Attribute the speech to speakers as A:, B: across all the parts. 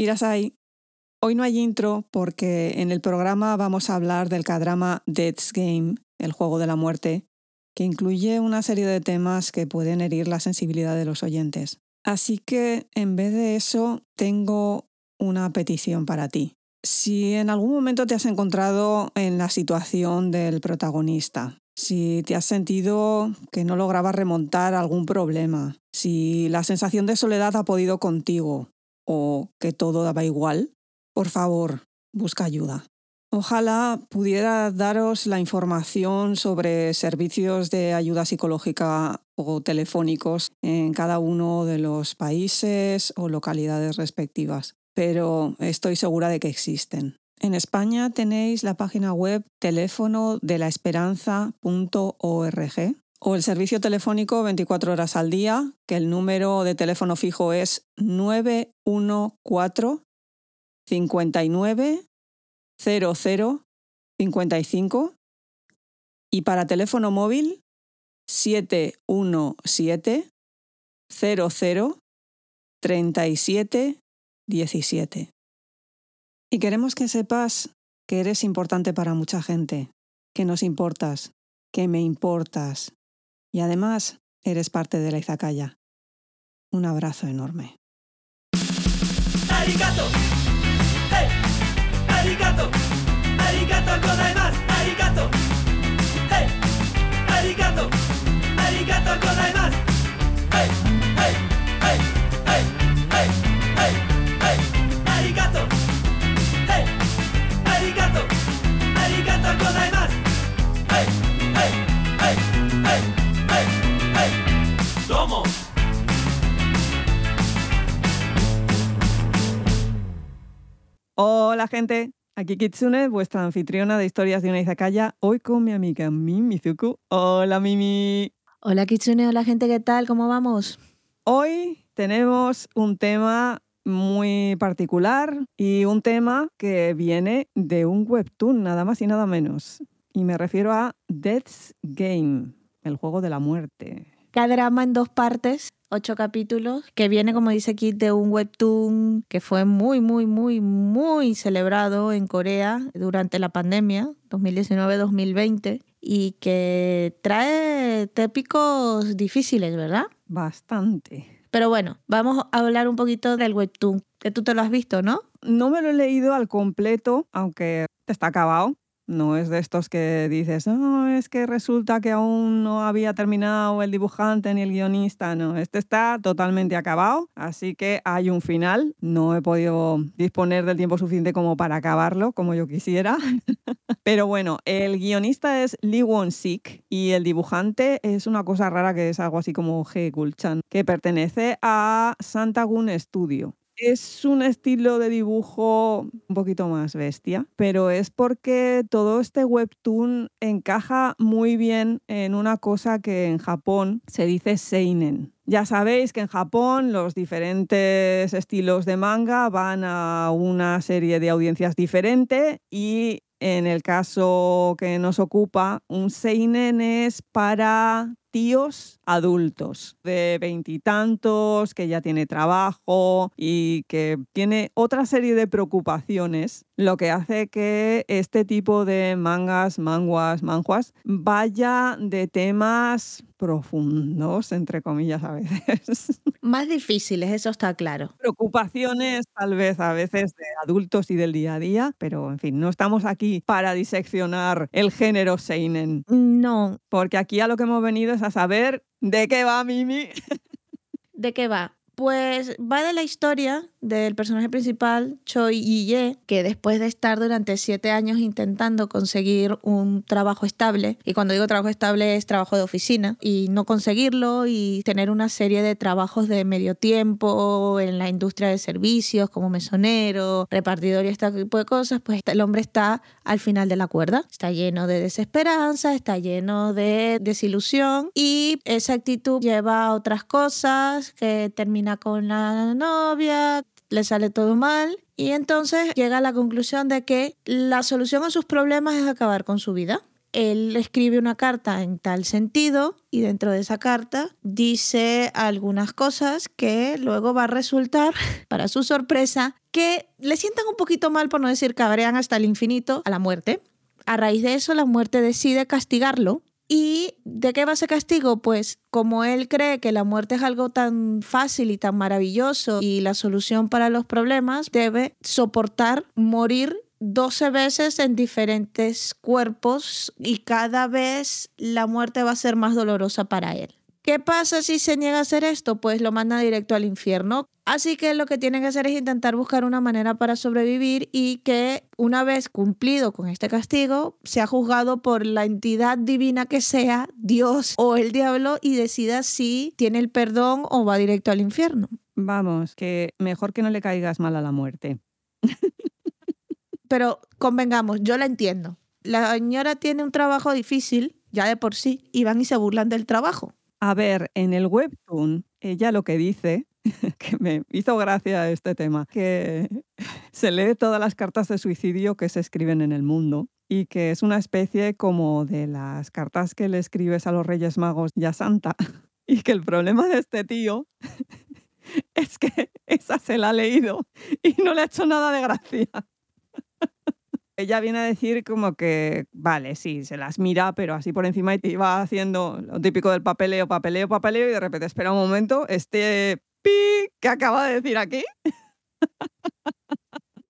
A: Irasai, hoy no hay intro porque en el programa vamos a hablar del cadrama Death's Game, el juego de la muerte, que incluye una serie de temas que pueden herir la sensibilidad de los oyentes. Así que, en vez de eso, tengo una petición para ti. Si en algún momento te has encontrado en la situación del protagonista, si te has sentido que no lograbas remontar algún problema, si la sensación de soledad ha podido contigo o que todo daba igual, por favor, busca ayuda. Ojalá pudiera daros la información sobre servicios de ayuda psicológica o telefónicos en cada uno de los países o localidades respectivas, pero estoy segura de que existen. En España tenéis la página web teléfono de la esperanza.org o el servicio telefónico 24 horas al día, que el número de teléfono fijo es 914 59 0055 y para teléfono móvil 717 00 37 17. Y queremos que sepas que eres importante para mucha gente, que nos importas, que me importas y además eres parte de la Izakaya. Un abrazo enorme. Hola gente, Aquí Kitsune, vuestra anfitriona de historias de una izakaya, hoy con mi amiga Mimi Zuku. Hola Mimi.
B: Hola Kitsune, hola gente, ¿qué tal? ¿Cómo vamos?
A: Hoy tenemos un tema muy particular y un tema que viene de un webtoon, nada más y nada menos. Y me refiero a Death's Game, el juego de la muerte.
B: Cada drama en dos partes ocho capítulos, que viene, como dice aquí, de un webtoon que fue muy, muy, muy, muy celebrado en Corea durante la pandemia, 2019-2020, y que trae tépicos difíciles, ¿verdad?
A: Bastante.
B: Pero bueno, vamos a hablar un poquito del webtoon, que tú te lo has visto, ¿no?
A: No me lo he leído al completo, aunque está acabado. No es de estos que dices, no, es que resulta que aún no había terminado el dibujante ni el guionista. No, este está totalmente acabado, así que hay un final. No he podido disponer del tiempo suficiente como para acabarlo, como yo quisiera. Pero bueno, el guionista es Lee Won-sik y el dibujante es una cosa rara que es algo así como G. Gulchan, que pertenece a Santagun Studio. Es un estilo de dibujo un poquito más bestia, pero es porque todo este webtoon encaja muy bien en una cosa que en Japón se dice seinen. Ya sabéis que en Japón los diferentes estilos de manga van a una serie de audiencias diferentes y en el caso que nos ocupa, un seinen es para tíos adultos de veintitantos, que ya tiene trabajo y que tiene otra serie de preocupaciones, lo que hace que este tipo de mangas, manguas, manjuas vaya de temas profundos, entre comillas, a veces.
B: Más difíciles, eso está claro.
A: Preocupaciones tal vez a veces de adultos y del día a día, pero en fin, no estamos aquí para diseccionar el género Seinen.
B: No.
A: Porque aquí a lo que hemos venido es a saber de qué va Mimi.
B: ¿De qué va? Pues va de la historia del personaje principal, Choi Yi-ye, que después de estar durante siete años intentando conseguir un trabajo estable, y cuando digo trabajo estable es trabajo de oficina, y no conseguirlo y tener una serie de trabajos de medio tiempo en la industria de servicios como mesonero, repartidor y este tipo de cosas, pues el hombre está al final de la cuerda, está lleno de desesperanza, está lleno de desilusión y esa actitud lleva a otras cosas que con la novia, le sale todo mal y entonces llega a la conclusión de que la solución a sus problemas es acabar con su vida. él escribe una carta en tal sentido y dentro de esa carta dice algunas cosas que luego va a resultar, para su sorpresa, que le sientan un poquito mal, por no decir cabrean hasta el infinito, a la muerte. A raíz de eso, la muerte decide castigarlo. ¿Y de qué va ese castigo? Pues como él cree que la muerte es algo tan fácil y tan maravilloso y la solución para los problemas, debe soportar morir 12 veces en diferentes cuerpos y cada vez la muerte va a ser más dolorosa para él. ¿Qué pasa si se niega a hacer esto? Pues lo manda directo al infierno. Así que lo que tiene que hacer es intentar buscar una manera para sobrevivir y que una vez cumplido con este castigo, sea juzgado por la entidad divina que sea, Dios o el diablo, y decida si tiene el perdón o va directo al infierno.
A: Vamos, que mejor que no le caigas mal a la muerte.
B: Pero convengamos, yo la entiendo. La señora tiene un trabajo difícil, ya de por sí, y van y se burlan del trabajo.
A: A ver, en el webtoon, ella lo que dice, que me hizo gracia este tema, que se lee todas las cartas de suicidio que se escriben en el mundo y que es una especie como de las cartas que le escribes a los Reyes Magos y a Santa. Y que el problema de este tío es que esa se la ha leído y no le ha hecho nada de gracia ella viene a decir como que, vale, sí, se las mira, pero así por encima y te va haciendo lo típico del papeleo, papeleo, papeleo y de repente espera un momento, este pi que acaba de decir aquí.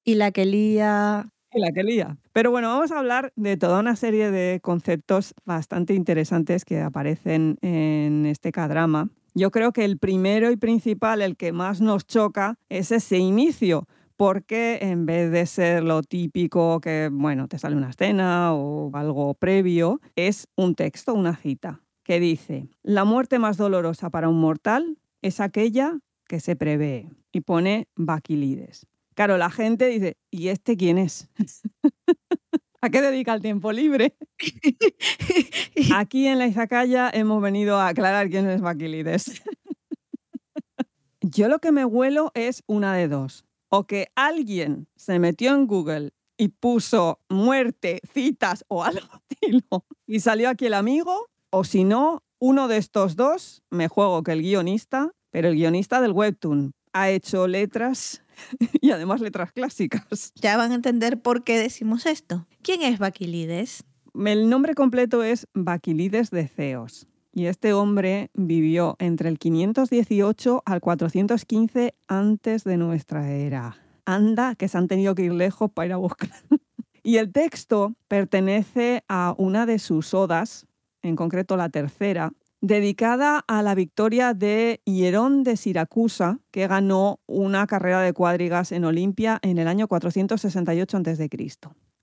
B: Y la que lía.
A: Y la que lía. Pero bueno, vamos a hablar de toda una serie de conceptos bastante interesantes que aparecen en este K-drama. Yo creo que el primero y principal, el que más nos choca, es ese inicio porque en vez de ser lo típico que, bueno, te sale una escena o algo previo, es un texto, una cita, que dice, la muerte más dolorosa para un mortal es aquella que se prevé y pone Baquilides. Claro, la gente dice, ¿y este quién es? ¿A qué dedica el tiempo libre? Aquí en la Izakaya hemos venido a aclarar quién es Baquilides. Yo lo que me huelo es una de dos o que alguien se metió en Google y puso muerte, citas o algo estilo y salió aquí el amigo, o si no, uno de estos dos, me juego que el guionista, pero el guionista del webtoon ha hecho letras y además letras clásicas.
B: Ya van a entender por qué decimos esto. ¿Quién es Baquilides?
A: El nombre completo es Baquilides de Ceos. Y este hombre vivió entre el 518 al 415 antes de nuestra era. Anda, que se han tenido que ir lejos para ir a buscar. y el texto pertenece a una de sus odas, en concreto la tercera, dedicada a la victoria de Hierón de Siracusa, que ganó una carrera de cuadrigas en Olimpia en el año 468 a.C.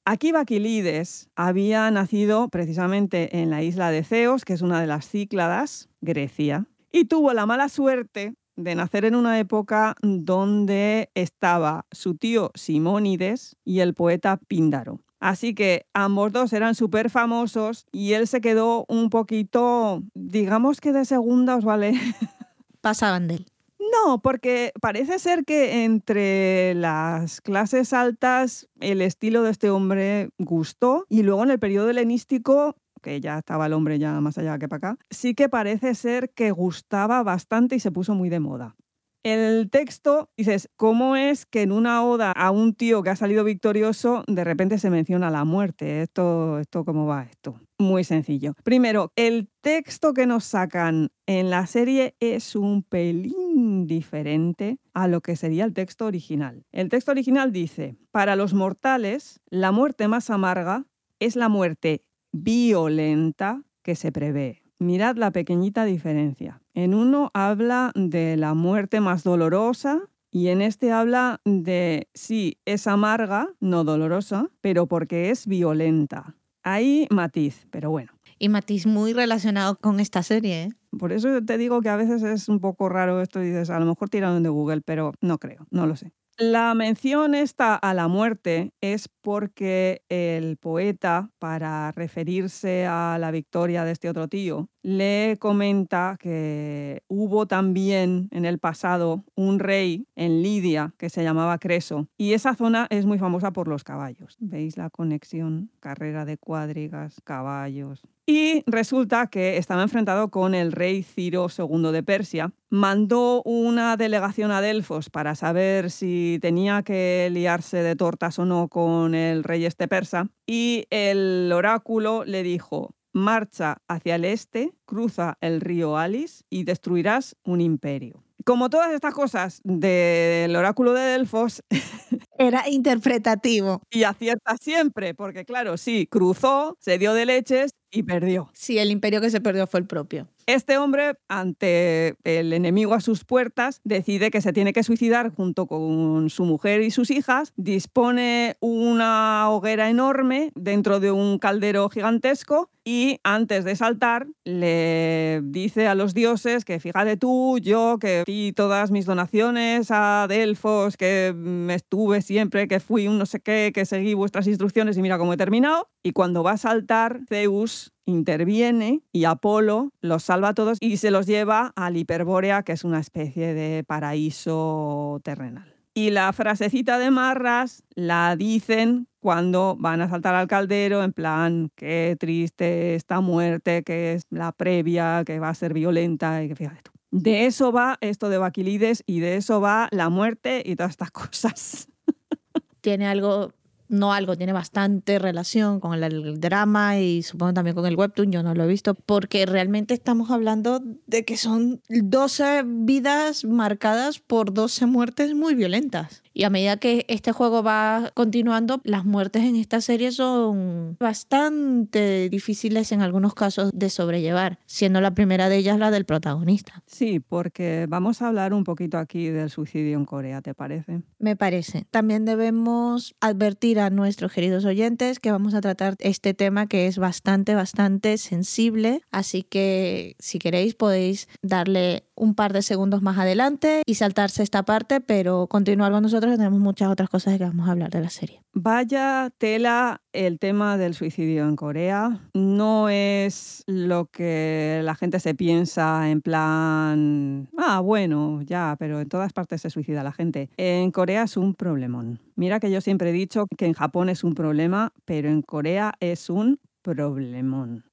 A: Aquí Baquilides había nacido precisamente en la isla de Ceos, que es una de las Cícladas, Grecia, y tuvo la mala suerte de nacer en una época donde estaba su tío Simónides y el poeta Píndaro. Así que ambos dos eran súper famosos y él se quedó un poquito, digamos que de segunda, ¿os vale?
B: Pasaban de él.
A: No, porque parece ser que entre las clases altas el estilo de este hombre gustó y luego en el periodo helenístico que ya estaba el hombre ya más allá que para acá, sí que parece ser que gustaba bastante y se puso muy de moda. El texto, dices, ¿cómo es que en una oda a un tío que ha salido victorioso, de repente se menciona la muerte? Esto, esto ¿cómo va esto? Muy sencillo. Primero, el texto que nos sacan en la serie es un pelín diferente a lo que sería el texto original. El texto original dice, para los mortales, la muerte más amarga es la muerte violenta que se prevé. Mirad la pequeñita diferencia. En uno habla de la muerte más dolorosa y en este habla de, sí, es amarga, no dolorosa, pero porque es violenta. Hay matiz, pero bueno.
B: Y matiz muy relacionado con esta serie. ¿eh?
A: Por eso te digo que a veces es un poco raro esto y dices, a lo mejor tiraron de Google, pero no creo, no lo sé. La mención esta a la muerte es porque el poeta, para referirse a la victoria de este otro tío, le comenta que hubo también en el pasado un rey en Lidia que se llamaba Creso y esa zona es muy famosa por los caballos. ¿Veis la conexión? Carrera de cuadrigas, caballos. Y resulta que estaba enfrentado con el rey Ciro II de Persia. Mandó una delegación a Delfos para saber si tenía que liarse de tortas o no con el rey este persa. Y el oráculo le dijo, marcha hacia el este, cruza el río Alis y destruirás un imperio. Como todas estas cosas del oráculo de Delfos,
B: Era interpretativo.
A: y acierta siempre, porque claro, sí, cruzó, se dio de leches y perdió.
B: Sí, el imperio que se perdió fue el propio.
A: Este hombre, ante el enemigo a sus puertas, decide que se tiene que suicidar junto con su mujer y sus hijas, dispone una hoguera enorme dentro de un caldero gigantesco y antes de saltar le dice a los dioses que fíjate tú, yo que di todas mis donaciones a Delfos, que me estuve siempre, que fui un no sé qué, que seguí vuestras instrucciones y mira cómo he terminado. Y cuando va a saltar, Zeus interviene y Apolo los salva a todos y se los lleva al Hiperbórea, que es una especie de paraíso terrenal. Y la frasecita de Marras la dicen cuando van a saltar al caldero, en plan, qué triste esta muerte, que es la previa, que va a ser violenta, y que fíjate tú. De eso va esto de Baquilides y de eso va la muerte y todas estas cosas.
B: Tiene algo, no algo, tiene bastante relación con el, drama y supongo también con el webtoon, yo no lo he visto, porque realmente estamos hablando de que son 12 vidas marcadas por 12 muertes muy violentas. Y a medida que este juego va continuando, las muertes en esta serie son bastante difíciles en algunos casos de sobrellevar, siendo la primera de ellas la del protagonista.
A: Sí, porque vamos a hablar un poquito aquí del suicidio en Corea, ¿te parece?
B: Me parece. También debemos advertir a nuestros queridos oyentes que vamos a tratar este tema que es bastante, bastante sensible. Así que si queréis podéis darle un par de segundos más adelante y saltarse esta parte, pero continuar con nosotros que tenemos muchas otras cosas de que vamos a hablar de la serie.
A: Vaya tela el tema del suicidio en Corea. No es lo que la gente se piensa en plan, ah, bueno, ya, pero en todas partes se suicida la gente. En Corea es un problemón. Mira que yo siempre he dicho que en Japón es un problema, pero en Corea es un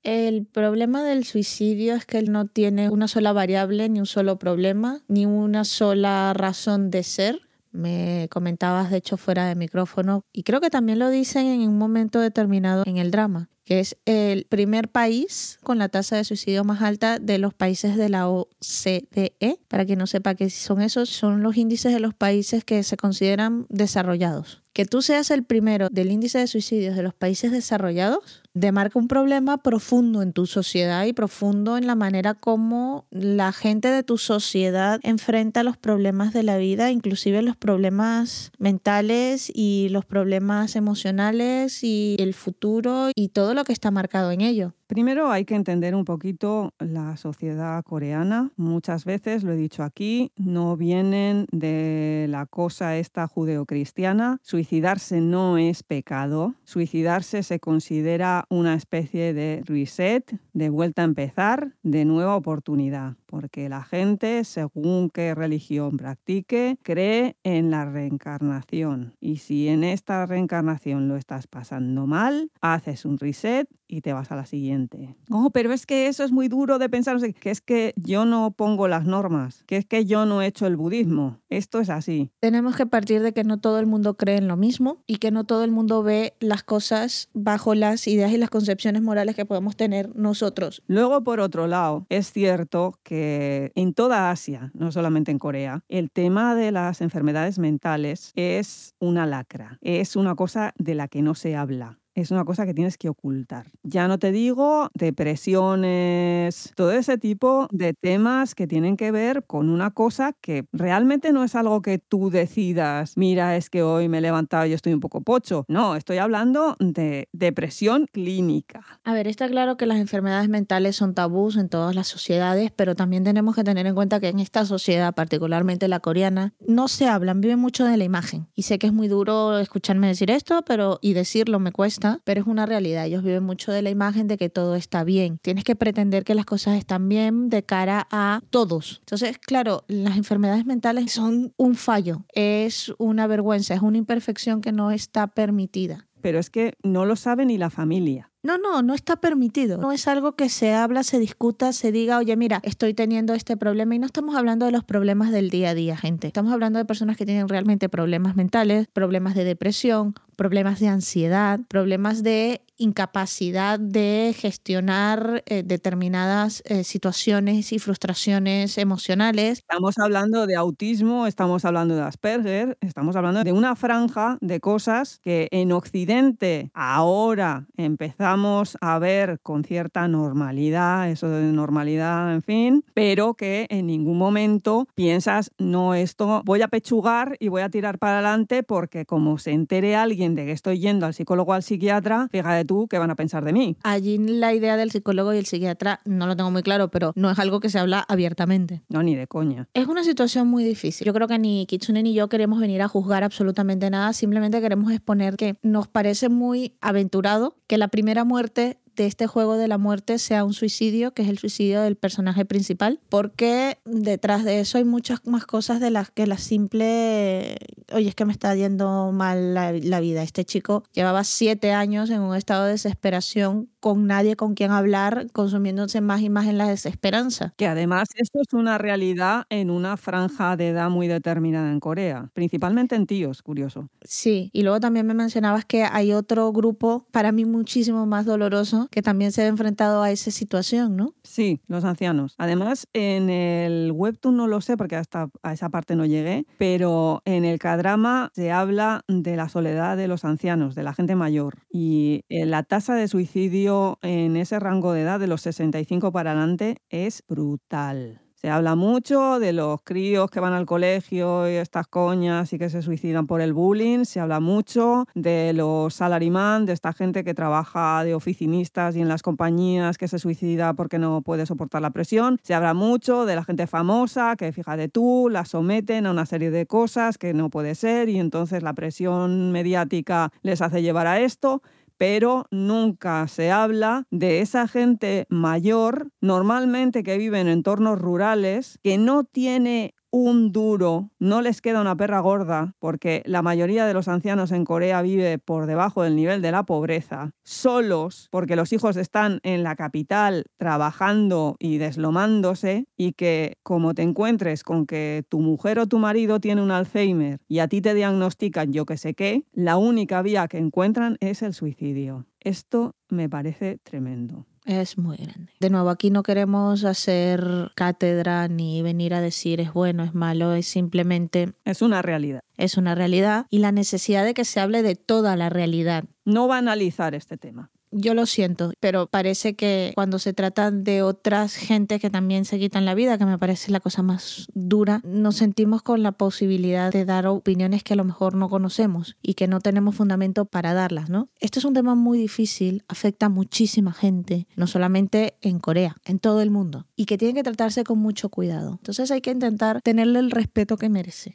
B: El problema del suicidio es que él no tiene una sola variable, ni un solo problema, ni una sola razón de ser. Me comentabas, de hecho, fuera de micrófono, y creo que también lo dicen en un momento determinado en el drama, que es el primer país con la tasa de suicidio más alta de los países de la OCDE. Para quien no sepa qué son esos, son los índices de los países que se consideran desarrollados. Que tú seas el primero del índice de suicidios de los países desarrollados demarca un problema profundo en tu sociedad y profundo en la manera como la gente de tu sociedad enfrenta los problemas de la vida, inclusive los problemas mentales y los problemas emocionales y el futuro y todo lo que está marcado en ello.
A: Primero hay que entender un poquito la sociedad coreana. Muchas veces, lo he dicho aquí, no vienen de la cosa esta judeocristiana. Suicidarse no es pecado. Suicidarse se considera una especie de reset, de vuelta a empezar, de nueva oportunidad. Porque la gente, según qué religión practique, cree en la reencarnación. Y si en esta reencarnación lo estás pasando mal, haces un reset y te vas a la siguiente. Oh, pero es que eso es muy duro de pensar, que es que yo no pongo las normas, que es que yo no he hecho el budismo. Esto es así.
B: Tenemos que partir de que no todo el mundo cree en lo mismo y que no todo el mundo ve las cosas bajo las ideas y las concepciones morales que podemos tener nosotros.
A: Luego, por otro lado, es cierto que en toda Asia, no solamente en Corea, el tema de las enfermedades mentales es una lacra, es una cosa de la que no se habla es una cosa que tienes que ocultar. Ya no te digo depresiones, todo ese tipo de temas que tienen que ver con una cosa que realmente no es algo que tú decidas, mira, es que hoy me he levantado y estoy un poco pocho. No, estoy hablando de depresión clínica.
B: A ver, está claro que las enfermedades mentales son tabús en todas las sociedades, pero también tenemos que tener en cuenta que en esta sociedad, particularmente la coreana, no se hablan, viven mucho de la imagen. Y sé que es muy duro escucharme decir esto, pero y decirlo me cuesta pero es una realidad. Ellos viven mucho de la imagen de que todo está bien. Tienes que pretender que las cosas están bien de cara a todos. Entonces, claro, las enfermedades mentales son un fallo, es una vergüenza, es una imperfección que no está permitida.
A: Pero es que no lo sabe ni la familia.
B: No, no, no está permitido. No es algo que se habla, se discuta, se diga, oye, mira, estoy teniendo este problema. Y no estamos hablando de los problemas del día a día, gente. Estamos hablando de personas que tienen realmente problemas mentales, problemas de depresión, problemas de ansiedad, problemas de incapacidad de gestionar eh, determinadas eh, situaciones y frustraciones emocionales.
A: Estamos hablando de autismo, estamos hablando de Asperger, estamos hablando de una franja de cosas que en Occidente ahora empezamos a ver con cierta normalidad, eso de normalidad, en fin, pero que en ningún momento piensas, no, esto voy a pechugar y voy a tirar para adelante porque como se entere alguien de que estoy yendo al psicólogo o al psiquiatra, fíjate tú qué van a pensar de mí.
B: Allí la idea del psicólogo y el psiquiatra no lo tengo muy claro, pero no es algo que se habla abiertamente.
A: No, ni de coña.
B: Es una situación muy difícil. Yo creo que ni Kitsune ni yo queremos venir a juzgar absolutamente nada, simplemente queremos exponer que nos parece muy aventurado que la primera muerte de este juego de la muerte sea un suicidio, que es el suicidio del personaje principal, porque detrás de eso hay muchas más cosas de las que la simple, oye, es que me está yendo mal la, la vida. Este chico llevaba siete años en un estado de desesperación con nadie con quien hablar, consumiéndose más y más en la desesperanza.
A: Que además esto es una realidad en una franja de edad muy determinada en Corea, principalmente en tíos, curioso.
B: Sí, y luego también me mencionabas que hay otro grupo, para mí muchísimo más doloroso, que también se ha enfrentado a esa situación, ¿no?
A: Sí, los ancianos. Además, en el webtoon no lo sé porque hasta a esa parte no llegué, pero en el K-drama se habla de la soledad de los ancianos, de la gente mayor. Y eh, la tasa de suicidio en ese rango de edad de los 65 para adelante es brutal. Se habla mucho de los críos que van al colegio y estas coñas y que se suicidan por el bullying. Se habla mucho de los salaryman, de esta gente que trabaja de oficinistas y en las compañías que se suicida porque no puede soportar la presión. Se habla mucho de la gente famosa que, fíjate tú, la someten a una serie de cosas que no puede ser y entonces la presión mediática les hace llevar a esto pero nunca se habla de esa gente mayor, normalmente que vive en entornos rurales, que no tiene un duro, no les queda una perra gorda, porque la mayoría de los ancianos en Corea vive por debajo del nivel de la pobreza, solos, porque los hijos están en la capital trabajando y deslomándose, y que como te encuentres con que tu mujer o tu marido tiene un Alzheimer y a ti te diagnostican yo que sé qué, la única vía que encuentran es el suicidio. Esto me parece tremendo.
B: Es muy grande. De nuevo, aquí no queremos hacer cátedra ni venir a decir es bueno, es malo, es simplemente...
A: Es una realidad.
B: Es una realidad y la necesidad de que se hable de toda la realidad.
A: No va a analizar este tema
B: yo lo siento, pero parece que cuando se trata de otras gente que también se quitan la vida, que me parece la cosa más dura, nos sentimos con la posibilidad de dar opiniones que a lo mejor no conocemos y que no tenemos fundamento para darlas, ¿no? Esto es un tema muy difícil, afecta a muchísima gente, no solamente en Corea, en todo el mundo, y que tiene que tratarse con mucho cuidado. Entonces hay que intentar tenerle el respeto que merece.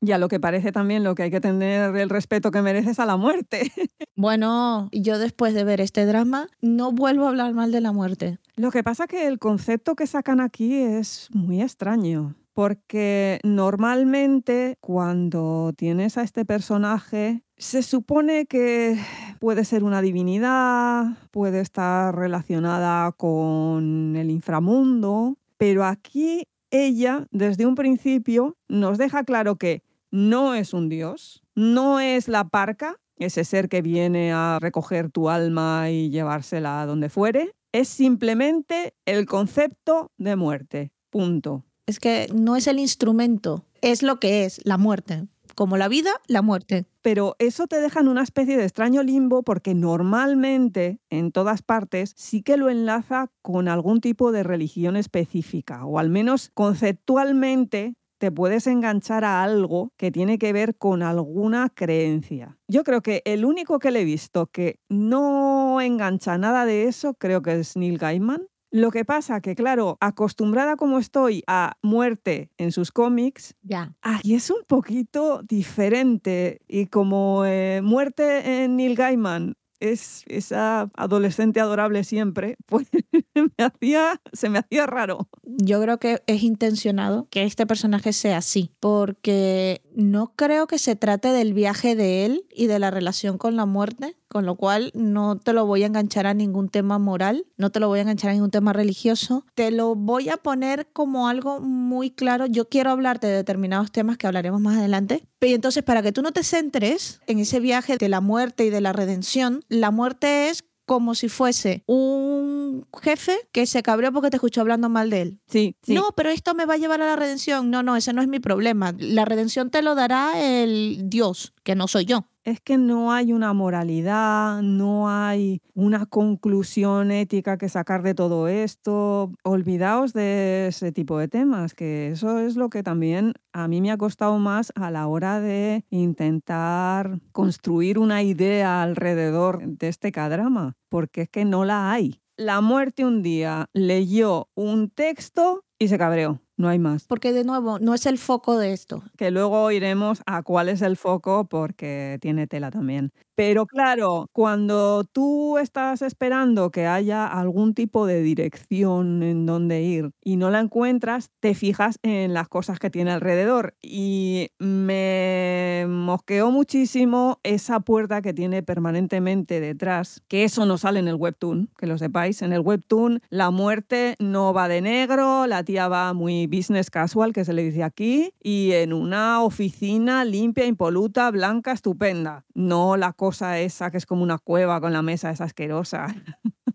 A: Y a lo que parece también lo que hay que tener el respeto que mereces a la muerte.
B: Bueno, yo después de ver este drama no vuelvo a hablar mal de la muerte.
A: Lo que pasa que el concepto que sacan aquí es muy extraño. Porque normalmente cuando tienes a este personaje, se supone que puede ser una divinidad, puede estar relacionada con el inframundo, pero aquí ella desde un principio nos deja claro que no es un dios, no es la parca, ese ser que viene a recoger tu alma y llevársela a donde fuere, es simplemente el concepto de muerte. Punto.
B: Es que no es el instrumento, es lo que es, la muerte. Como la vida, la muerte.
A: Pero eso te deja en una especie de extraño limbo porque normalmente en todas partes sí que lo enlaza con algún tipo de religión específica o al menos conceptualmente te puedes enganchar a algo que tiene que ver con alguna creencia. Yo creo que el único que le he visto que no engancha nada de eso, creo que es Neil Gaiman. Lo que pasa que, claro, acostumbrada como estoy a muerte en sus cómics,
B: ya.
A: aquí es un poquito diferente. Y como eh, muerte en Neil Gaiman es esa adolescente adorable siempre, pues me hacía, se me hacía raro.
B: Yo creo que es intencionado que este personaje sea así, porque no creo que se trate del viaje de él y de la relación con la muerte, con lo cual no te lo voy a enganchar a ningún tema moral, no te lo voy a enganchar a ningún tema religioso, te lo voy a poner como algo muy claro. Yo quiero hablarte de determinados temas que hablaremos más adelante, y entonces para que tú no te centres en ese viaje de la muerte y de la redención, la muerte es como si fuese un jefe que se cabreó porque te escuchó hablando mal de él.
A: Sí, sí.
B: No, pero esto me va a llevar a la redención. No, no, ese no es mi problema. La redención te lo dará el Dios, que no soy yo
A: es que no hay una moralidad, no hay una conclusión ética que sacar de todo esto. Olvidaos de ese tipo de temas, que eso es lo que también a mí me ha costado más a la hora de intentar construir una idea alrededor de este cadrama, porque es que no la hay. La muerte un día leyó un texto y se cabreó no hay más.
B: Porque de nuevo, no es el foco de esto.
A: Que luego iremos a cuál es el foco porque tiene tela también. Pero claro, cuando tú estás esperando que haya algún tipo de dirección en donde ir y no la encuentras, te fijas en las cosas que tiene alrededor. Y me mosqueó muchísimo esa puerta que tiene permanentemente detrás, que eso no sale en el webtoon, que lo sepáis. En el webtoon la muerte no va de negro, la tía va muy business casual, que se le dice aquí, y en una oficina limpia, impoluta, blanca, estupenda. No la cosa esa que es como una cueva con la mesa esa asquerosa.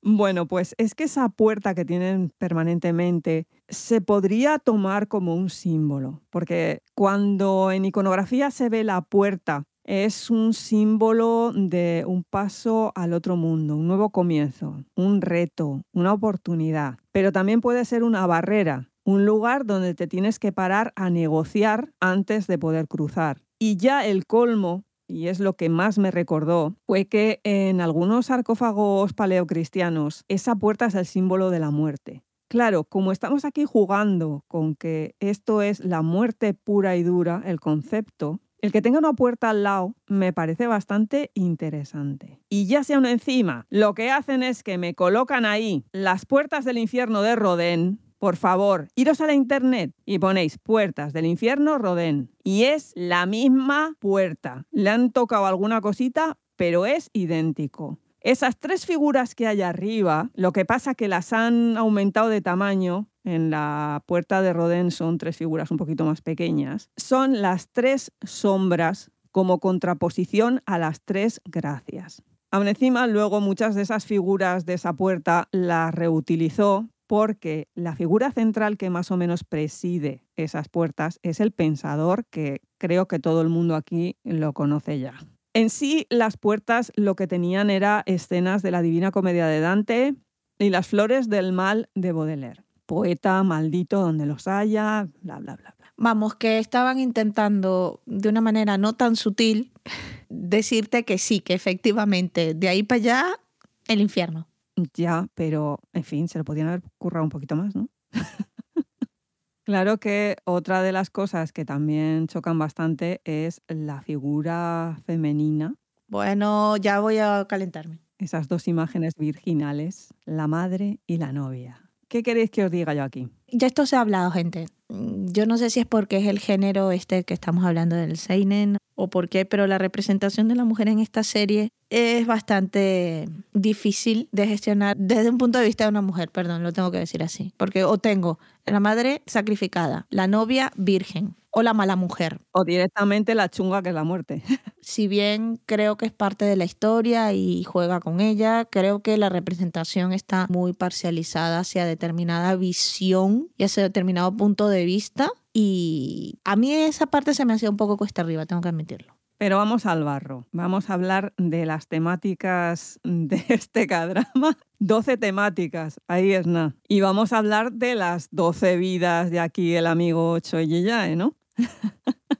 A: Bueno, pues es que esa puerta que tienen permanentemente se podría tomar como un símbolo, porque cuando en iconografía se ve la puerta, es un símbolo de un paso al otro mundo, un nuevo comienzo, un reto, una oportunidad, pero también puede ser una barrera, un lugar donde te tienes que parar a negociar antes de poder cruzar. Y ya el colmo, y es lo que más me recordó, fue que en algunos sarcófagos paleocristianos esa puerta es el símbolo de la muerte. Claro, como estamos aquí jugando con que esto es la muerte pura y dura, el concepto, el que tenga una puerta al lado me parece bastante interesante. Y ya sea uno encima, lo que hacen es que me colocan ahí las puertas del infierno de Rodén, por favor, iros a la internet y ponéis puertas del infierno Rodén. Y es la misma puerta. Le han tocado alguna cosita, pero es idéntico. Esas tres figuras que hay arriba, lo que pasa que las han aumentado de tamaño. En la puerta de Rodén son tres figuras un poquito más pequeñas. Son las tres sombras como contraposición a las tres gracias. Aún encima, luego muchas de esas figuras de esa puerta las reutilizó porque la figura central que más o menos preside esas puertas es el pensador, que creo que todo el mundo aquí lo conoce ya. En sí, las puertas lo que tenían era escenas de la Divina Comedia de Dante y las flores del mal de Baudelaire. Poeta maldito donde los haya, bla, bla, bla.
B: Vamos, que estaban intentando de una manera no tan sutil decirte que sí, que efectivamente, de ahí para allá, el infierno.
A: Ya, pero en fin, se lo podían haber currado un poquito más, ¿no? claro que otra de las cosas que también chocan bastante es la figura femenina.
B: Bueno, ya voy a calentarme.
A: Esas dos imágenes virginales, la madre y la novia. ¿Qué queréis que os diga yo aquí?
B: Ya esto se ha hablado, gente. Yo no sé si es porque es el género este que estamos hablando del Seinen o por qué, pero la representación de la mujer en esta serie es bastante difícil de gestionar desde un punto de vista de una mujer, perdón, lo tengo que decir así. Porque o tengo la madre sacrificada, la novia virgen o la mala mujer.
A: O directamente la chunga que es la muerte.
B: si bien creo que es parte de la historia y juega con ella, creo que la representación está muy parcializada hacia determinada visión y hacia determinado punto de vista. Y a mí esa parte se me hacía un poco cuesta arriba, tengo que admitirlo.
A: Pero vamos al barro. Vamos a hablar de las temáticas de este cadrama. 12 temáticas, ahí es nada. Y vamos a hablar de las 12 vidas de aquí el amigo Choyeyae, ¿no?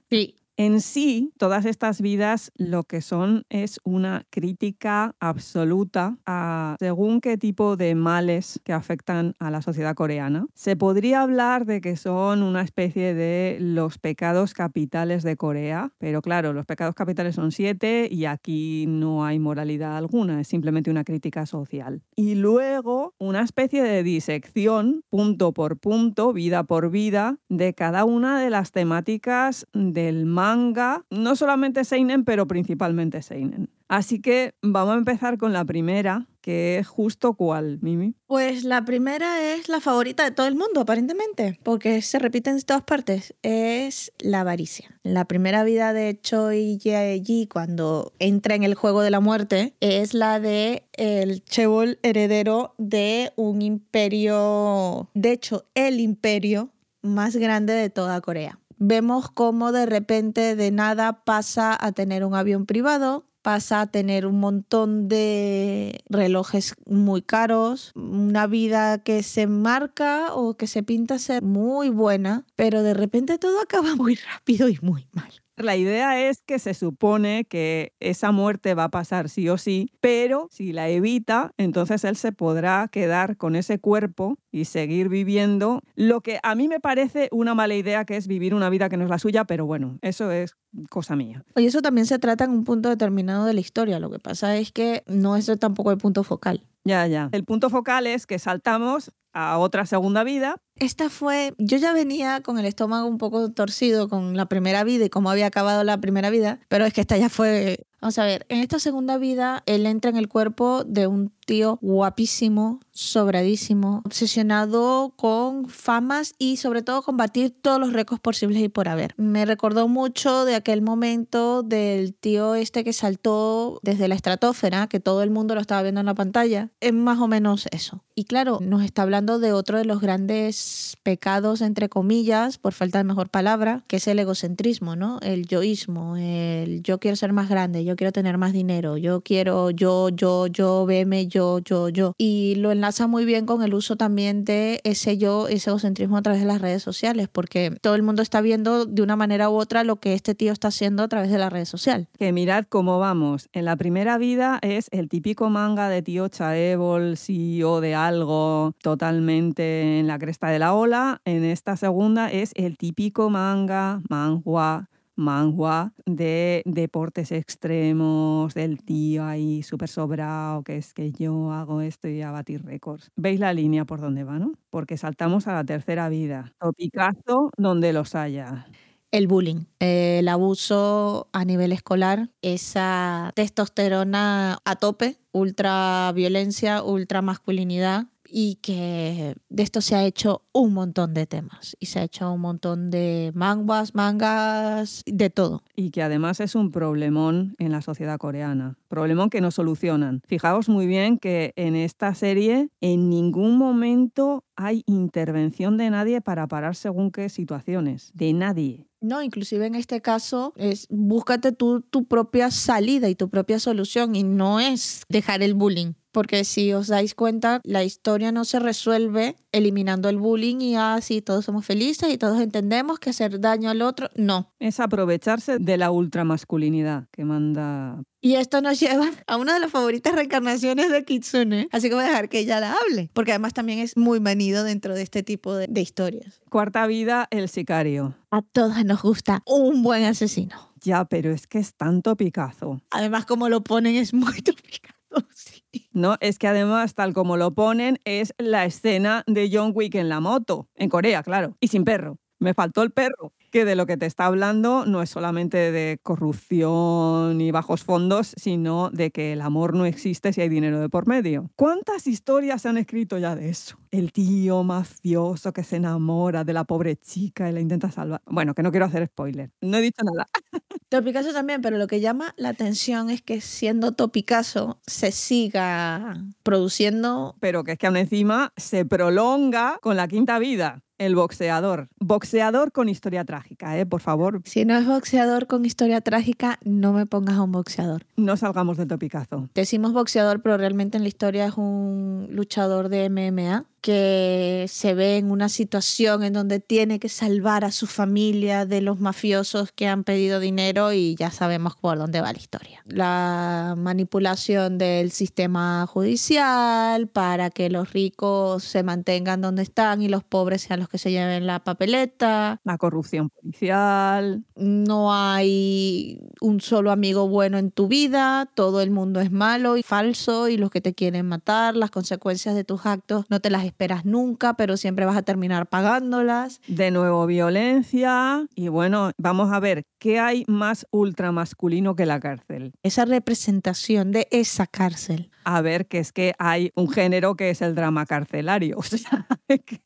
B: Sí.
A: En sí, todas estas vidas lo que son es una crítica absoluta a según qué tipo de males que afectan a la sociedad coreana. Se podría hablar de que son una especie de los pecados capitales de Corea, pero claro, los pecados capitales son siete y aquí no hay moralidad alguna, es simplemente una crítica social. Y luego una especie de disección, punto por punto, vida por vida, de cada una de las temáticas del manga, no solamente Seinen, pero principalmente Seinen. Así que vamos a empezar con la primera, que es justo cuál, Mimi.
B: Pues la primera es la favorita de todo el mundo, aparentemente, porque se repite en todas partes. Es la avaricia. La primera vida de Choi Ye-ji cuando entra en el juego de la muerte es la de el Chebol heredero de un imperio, de hecho, el imperio más grande de toda Corea. Vemos cómo de repente de nada pasa a tener un avión privado, pasa a tener un montón de relojes muy caros, una vida que se marca o que se pinta ser muy buena, pero de repente todo acaba muy rápido y muy mal.
A: La idea es que se supone que esa muerte va a pasar sí o sí, pero si la evita, entonces él se podrá quedar con ese cuerpo y seguir viviendo lo que a mí me parece una mala idea, que es vivir una vida que no es la suya, pero bueno, eso es cosa mía.
B: Y eso también se trata en un punto determinado de la historia. Lo que pasa es que no es tampoco el punto focal.
A: Ya, ya. El punto focal es que saltamos a otra segunda vida.
B: Esta fue, yo ya venía con el estómago un poco torcido con la primera vida y cómo había acabado la primera vida, pero es que esta ya fue, vamos a ver, en esta segunda vida él entra en el cuerpo de un tío guapísimo, sobradísimo, obsesionado con famas y sobre todo combatir todos los récords posibles y por haber. Me recordó mucho de aquel momento del tío este que saltó desde la estratosfera, que todo el mundo lo estaba viendo en la pantalla. Es más o menos eso. Y claro, nos está hablando de otro de los grandes pecados, entre comillas, por falta de mejor palabra, que es el egocentrismo, ¿no? El yoísmo, el yo quiero ser más grande, yo quiero tener más dinero, yo quiero yo, yo, yo, veme, yo yo, yo. Y lo enlaza muy bien con el uso también de ese yo, ese egocentrismo a través de las redes sociales, porque todo el mundo está viendo de una manera u otra lo que este tío está haciendo a través de la red social.
A: Que mirad cómo vamos. En la primera vida es el típico manga de tío Chaebol, CEO de algo totalmente en la cresta de la ola. En esta segunda es el típico manga, manhua manhua de deportes extremos, del tío ahí súper sobrado, que es que yo hago esto y a batir récords. ¿Veis la línea por dónde va, no? Porque saltamos a la tercera vida. Topicazo donde los haya.
B: El bullying, el abuso a nivel escolar, esa testosterona a tope, ultra violencia, ultra masculinidad, y que de esto se ha hecho un montón de temas y se ha hecho un montón de manguas, mangas, de todo.
A: Y que además es un problemón en la sociedad coreana, problemón que no solucionan. Fijaos muy bien que en esta serie en ningún momento hay intervención de nadie para parar según qué situaciones, de nadie.
B: No, inclusive en este caso es búscate tú tu propia salida y tu propia solución y no es dejar el bullying porque si os dais cuenta, la historia no se resuelve eliminando el bullying y así todos somos felices y todos entendemos que hacer daño al otro, no.
A: Es aprovecharse de la ultramasculinidad que manda.
B: Y esto nos lleva a una de las favoritas reencarnaciones de Kitsune, así que voy a dejar que ella la hable, porque además también es muy manido dentro de este tipo de, de historias.
A: Cuarta vida, el sicario.
B: A todas nos gusta un buen asesino.
A: Ya, pero es que es tanto picazo.
B: Además, como lo ponen, es muy topicazo.
A: No, es que además, tal como lo ponen, es la escena de John Wick en la moto, en Corea, claro, y sin perro. Me faltó el perro, que de lo que te está hablando no es solamente de corrupción y bajos fondos, sino de que el amor no existe si hay dinero de por medio. ¿Cuántas historias se han escrito ya de eso? El tío mafioso que se enamora de la pobre chica y la intenta salvar. Bueno, que no quiero hacer spoiler. No he dicho nada.
B: Topicazo también, pero lo que llama la atención es que siendo Topicazo se siga produciendo.
A: Pero que es que aún encima se prolonga con la quinta vida. El boxeador. Boxeador con historia trágica, ¿eh? Por favor.
B: Si no es boxeador con historia trágica, no me pongas a un boxeador.
A: No salgamos del topicazo.
B: Decimos boxeador, pero realmente en la historia es un luchador de MMA que se ve en una situación en donde tiene que salvar a su familia de los mafiosos que han pedido dinero y ya sabemos por dónde va la historia. La manipulación del sistema judicial para que los ricos se mantengan donde están y los pobres sean los que se lleven la papeleta.
A: La corrupción policial.
B: No hay un solo amigo bueno en tu vida, todo el mundo es malo y falso y los que te quieren matar, las consecuencias de tus actos no te las esperas nunca, pero siempre vas a terminar pagándolas.
A: De nuevo violencia y bueno, vamos a ver, ¿qué hay más ultramasculino que la cárcel?
B: Esa representación de esa cárcel.
A: A ver, que es que hay un género que es el drama carcelario. O sea, que,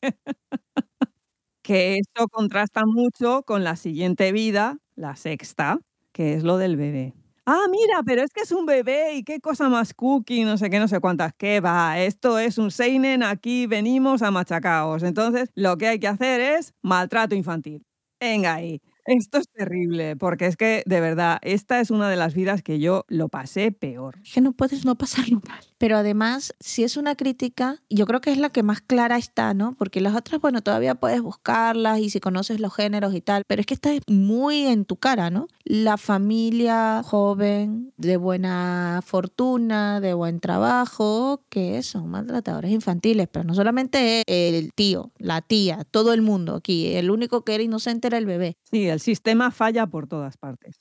A: que eso contrasta mucho con la siguiente vida, la sexta, que es lo del bebé. Ah, mira, pero es que es un bebé y qué cosa más cookie, no sé qué, no sé cuántas. ¿Qué va? Esto es un seinen, aquí venimos a machacaos. Entonces, lo que hay que hacer es maltrato infantil. Venga ahí. Esto es terrible, porque es que, de verdad, esta es una de las vidas que yo lo pasé peor.
B: Que no puedes no pasarlo mal. Pero además, si es una crítica, yo creo que es la que más clara está, ¿no? Porque las otras, bueno, todavía puedes buscarlas y si conoces los géneros y tal, pero es que esta es muy en tu cara, ¿no? La familia joven, de buena fortuna, de buen trabajo, que son maltratadores infantiles, pero no solamente el tío, la tía, todo el mundo aquí. El único que era inocente era el bebé.
A: Sí, el sistema falla por todas partes.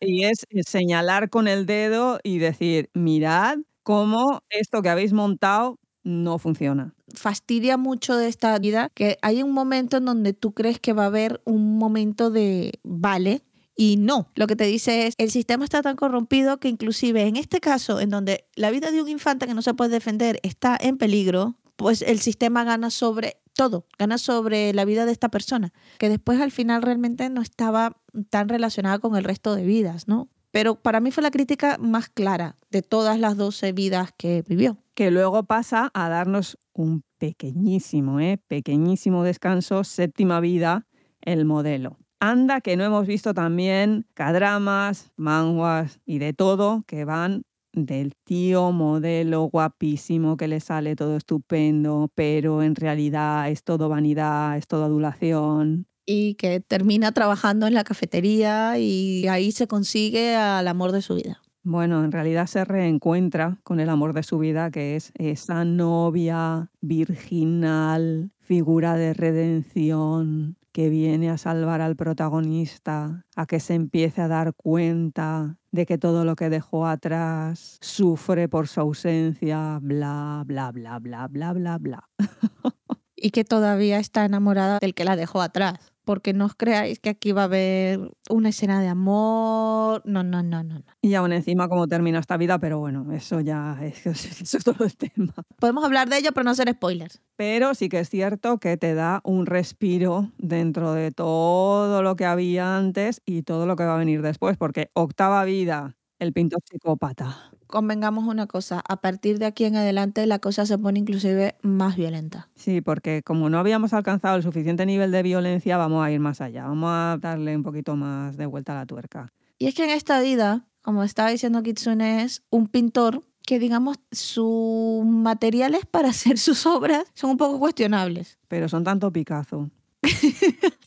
A: Y es señalar con el dedo y decir, mirad cómo esto que habéis montado no funciona.
B: Fastidia mucho de esta vida que hay un momento en donde tú crees que va a haber un momento de vale, y no, lo que te dice es, el sistema está tan corrompido que inclusive en este caso, en donde la vida de un infante que no se puede defender está en peligro, pues el sistema gana sobre todo, gana sobre la vida de esta persona, que después al final realmente no estaba tan relacionada con el resto de vidas, ¿no? Pero para mí fue la crítica más clara de todas las 12 vidas que vivió.
A: Que luego pasa a darnos un pequeñísimo, ¿eh? pequeñísimo descanso, séptima vida, el modelo. Anda que no hemos visto también cadramas, manguas y de todo que van del tío modelo guapísimo que le sale todo estupendo, pero en realidad es todo vanidad, es todo adulación.
B: Y que termina trabajando en la cafetería y ahí se consigue al amor de su vida.
A: Bueno, en realidad se reencuentra con el amor de su vida, que es esa novia virginal, figura de redención, que viene a salvar al protagonista, a que se empiece a dar cuenta de que todo lo que dejó atrás sufre por su ausencia, bla, bla, bla, bla, bla, bla, bla.
B: y que todavía está enamorada del que la dejó atrás porque no os creáis que aquí va a haber una escena de amor. No, no, no, no. no.
A: Y aún encima cómo termina esta vida, pero bueno, eso ya es, eso es todo el tema.
B: Podemos hablar de ello, pero no hacer spoilers.
A: Pero sí que es cierto que te da un respiro dentro de todo lo que había antes y todo lo que va a venir después, porque octava vida, el pintor psicópata
B: convengamos una cosa, a partir de aquí en adelante la cosa se pone inclusive más violenta.
A: Sí, porque como no habíamos alcanzado el suficiente nivel de violencia, vamos a ir más allá, vamos a darle un poquito más de vuelta a la tuerca.
B: Y es que en esta vida, como estaba diciendo Kitsune, es un pintor que digamos sus materiales para hacer sus obras son un poco cuestionables.
A: Pero son tanto Picasso.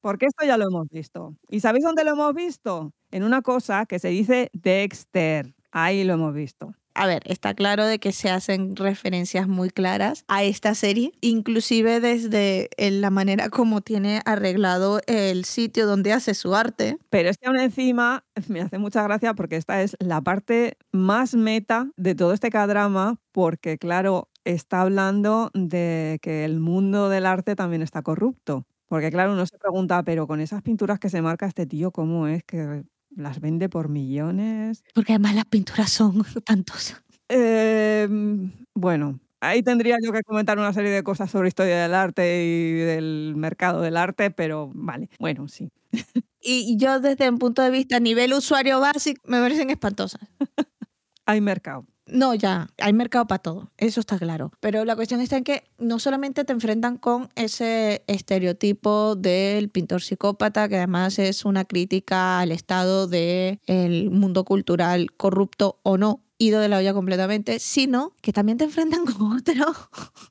A: Porque esto ya lo hemos visto. ¿Y sabéis dónde lo hemos visto? En una cosa que se dice Dexter. Ahí lo hemos visto.
B: A ver, está claro de que se hacen referencias muy claras a esta serie, inclusive desde la manera como tiene arreglado el sitio donde hace su arte.
A: Pero es que aún encima me hace mucha gracia porque esta es la parte más meta de todo este cadrama, porque claro, está hablando de que el mundo del arte también está corrupto. Porque claro, uno se pregunta, pero con esas pinturas que se marca este tío, ¿cómo es que las vende por millones.
B: Porque además las pinturas son espantosas.
A: Em, bueno, ahí tendría yo que comentar una serie de cosas sobre historia del arte y del mercado del arte, pero vale, bueno, sí.
B: Y yo desde un punto de vista a nivel usuario básico me parecen espantosas.
A: Hay mercado.
B: No, ya, hay mercado para todo, eso está claro. Pero la cuestión está en que no solamente te enfrentan con ese estereotipo del pintor psicópata, que además es una crítica al estado del mundo cultural corrupto o no, ido de la olla completamente, sino que también te enfrentan con otro.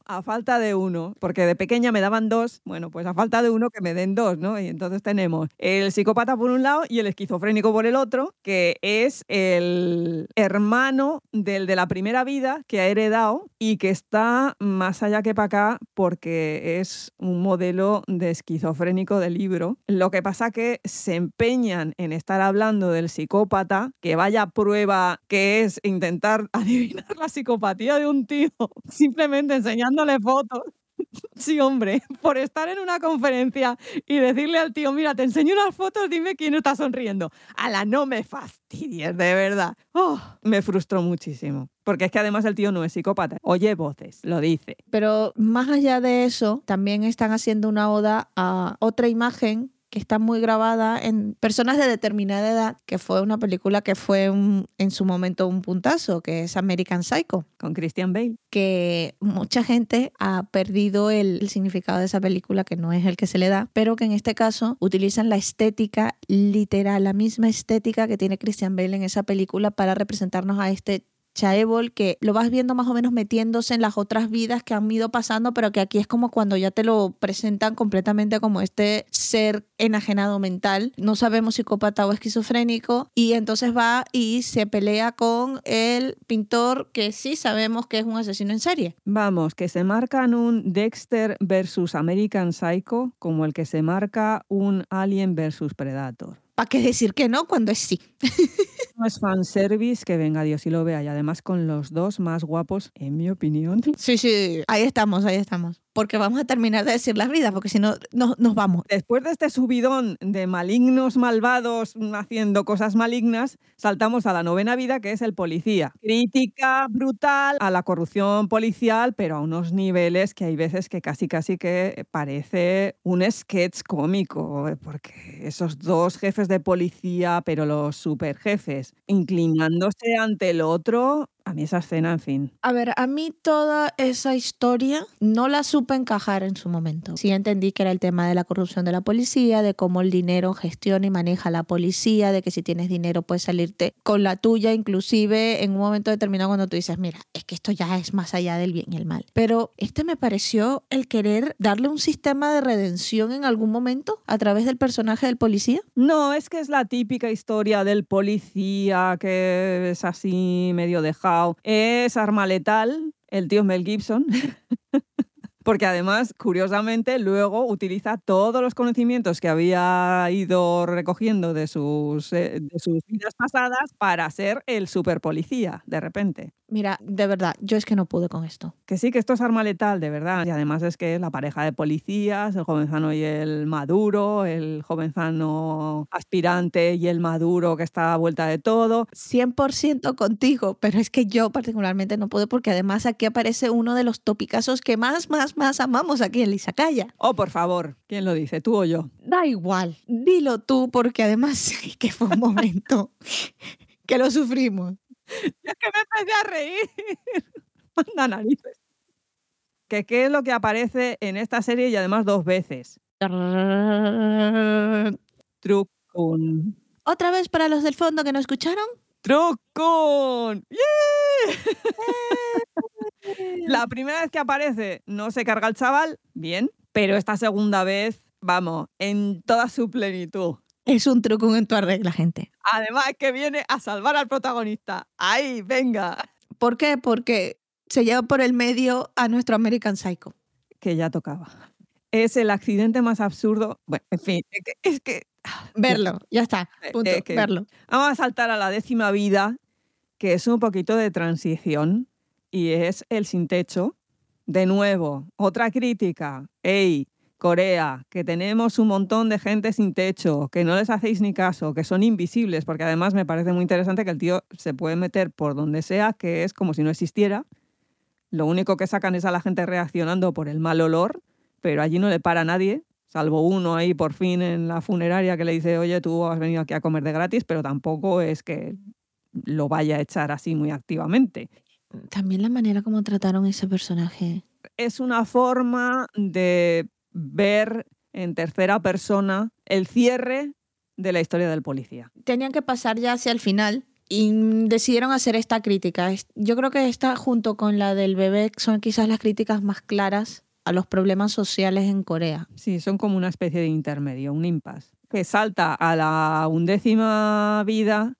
A: A falta de uno, porque de pequeña me daban dos, bueno, pues a falta de uno que me den dos, ¿no? Y entonces tenemos el psicópata por un lado y el esquizofrénico por el otro, que es el hermano del de la primera vida que ha heredado y que está más allá que para acá porque es un modelo de esquizofrénico de libro. Lo que pasa que se empeñan en estar hablando del psicópata, que vaya prueba que es intentar adivinar la psicopatía de un tío simplemente enseñándole fotos. Sí, hombre, por estar en una conferencia y decirle al tío, mira, te enseño unas fotos, dime quién está sonriendo. la no me fastidies, de verdad. Oh, me frustró muchísimo. Porque es que además el tío no es psicópata. Oye voces, lo dice.
B: Pero más allá de eso, también están haciendo una oda a otra imagen que está muy grabada en personas de determinada edad, que fue una película que fue en su momento un puntazo, que es American Psycho.
A: Con Christian Bale.
B: Que mucha gente ha perdido el, el, significado de esa película, que no es el que se le da, pero que en este caso utilizan la estética literal, la misma estética que tiene Christian Bale en esa película para representarnos a este Chaebol, que lo vas viendo más o menos metiéndose en las otras vidas que han ido pasando, pero que aquí es como cuando ya te lo presentan completamente como este ser enajenado mental, no sabemos psicópata o esquizofrénico, y entonces va y se pelea con el pintor que sí sabemos que es un asesino en serie.
A: Vamos, que se marcan un Dexter versus American Psycho como el que se marca un Alien versus Predator.
B: ¿Para qué decir que no cuando es sí?
A: no es fanservice, que venga Dios y lo vea. Y además con los dos más guapos, en mi opinión.
B: Sí, sí, ahí estamos, ahí estamos porque vamos a terminar de decir las vidas, porque si no, no, nos vamos.
A: Después de este subidón de malignos malvados haciendo cosas malignas, saltamos a la novena vida, que es el policía. Crítica brutal a la corrupción policial, pero a unos niveles que hay veces que casi casi que parece un sketch cómico, porque esos dos jefes de policía, pero los super jefes, inclinándose ante el otro, a mí esa escena, en fin.
B: A ver, a mí toda esa historia no la supe encajar en su momento. Sí entendí que era el tema de la corrupción de la policía, de cómo el dinero gestiona y maneja la policía, de que si tienes dinero puedes salirte con la tuya, inclusive en un momento determinado cuando tú dices, mira, es que esto ya es más allá del bien y el mal. Pero este me pareció el querer darle un sistema de redención en algún momento a través del personaje del policía.
A: No, es que es la típica historia del policía que es así medio dejado es arma letal, el tío Mel Gibson. porque además, curiosamente, luego utiliza todos los conocimientos que había ido recogiendo de sus, eh, de sus vidas pasadas para ser el super policía, de repente.
B: Mira, de verdad, yo es que no pude con esto.
A: Que sí, que esto es arma letal, de verdad. Y además es que es la pareja de policías, el jovenzano y el maduro, el jovenzano aspirante y el maduro que está a vuelta de todo.
B: 100% contigo, pero es que yo particularmente no pude porque además aquí aparece uno de los topicazos que más, más, más amamos aquí en Lisacaya.
A: Oh, por favor, ¿quién lo dice, tú o yo?
B: Da igual, dilo tú porque además que fue un momento que lo sufrimos.
A: es que me empecé a reír. Anda narices. ¿Qué es lo que aparece en esta serie y además dos veces? Trucón.
B: ¿Otra vez para los del fondo que no escucharon?
A: ¡Trucón! La primera vez que aparece no se carga el chaval, bien, pero esta segunda vez, vamos, en toda su plenitud.
B: Es un truco en tu arregla, gente.
A: Además que viene a salvar al protagonista. ¡Ahí, venga!
B: ¿Por qué? Porque se lleva por el medio a nuestro American Psycho.
A: Que ya tocaba. Es el accidente más absurdo. Bueno, en fin, es que...
B: Ah, verlo, ya está. Punto, verlo.
A: Vamos a saltar a la décima vida, que es un poquito de transición, y es el sin techo. De nuevo, otra crítica. ¡Ey! Corea, que tenemos un montón de gente sin techo, que no les hacéis ni caso, que son invisibles, porque además me parece muy interesante que el tío se puede meter por donde sea, que es como si no existiera. Lo único que sacan es a la gente reaccionando por el mal olor, pero allí no le para nadie, salvo uno ahí por fin en la funeraria que le dice, oye, tú has venido aquí a comer de gratis, pero tampoco es que lo vaya a echar así muy activamente.
B: También la manera como trataron ese personaje.
A: Es una forma de ver en tercera persona el cierre de la historia del policía.
B: Tenían que pasar ya hacia el final y decidieron hacer esta crítica. Yo creo que esta, junto con la del bebé, son quizás las críticas más claras a los problemas sociales en Corea.
A: Sí, son como una especie de intermedio, un impasse, que salta a la undécima vida.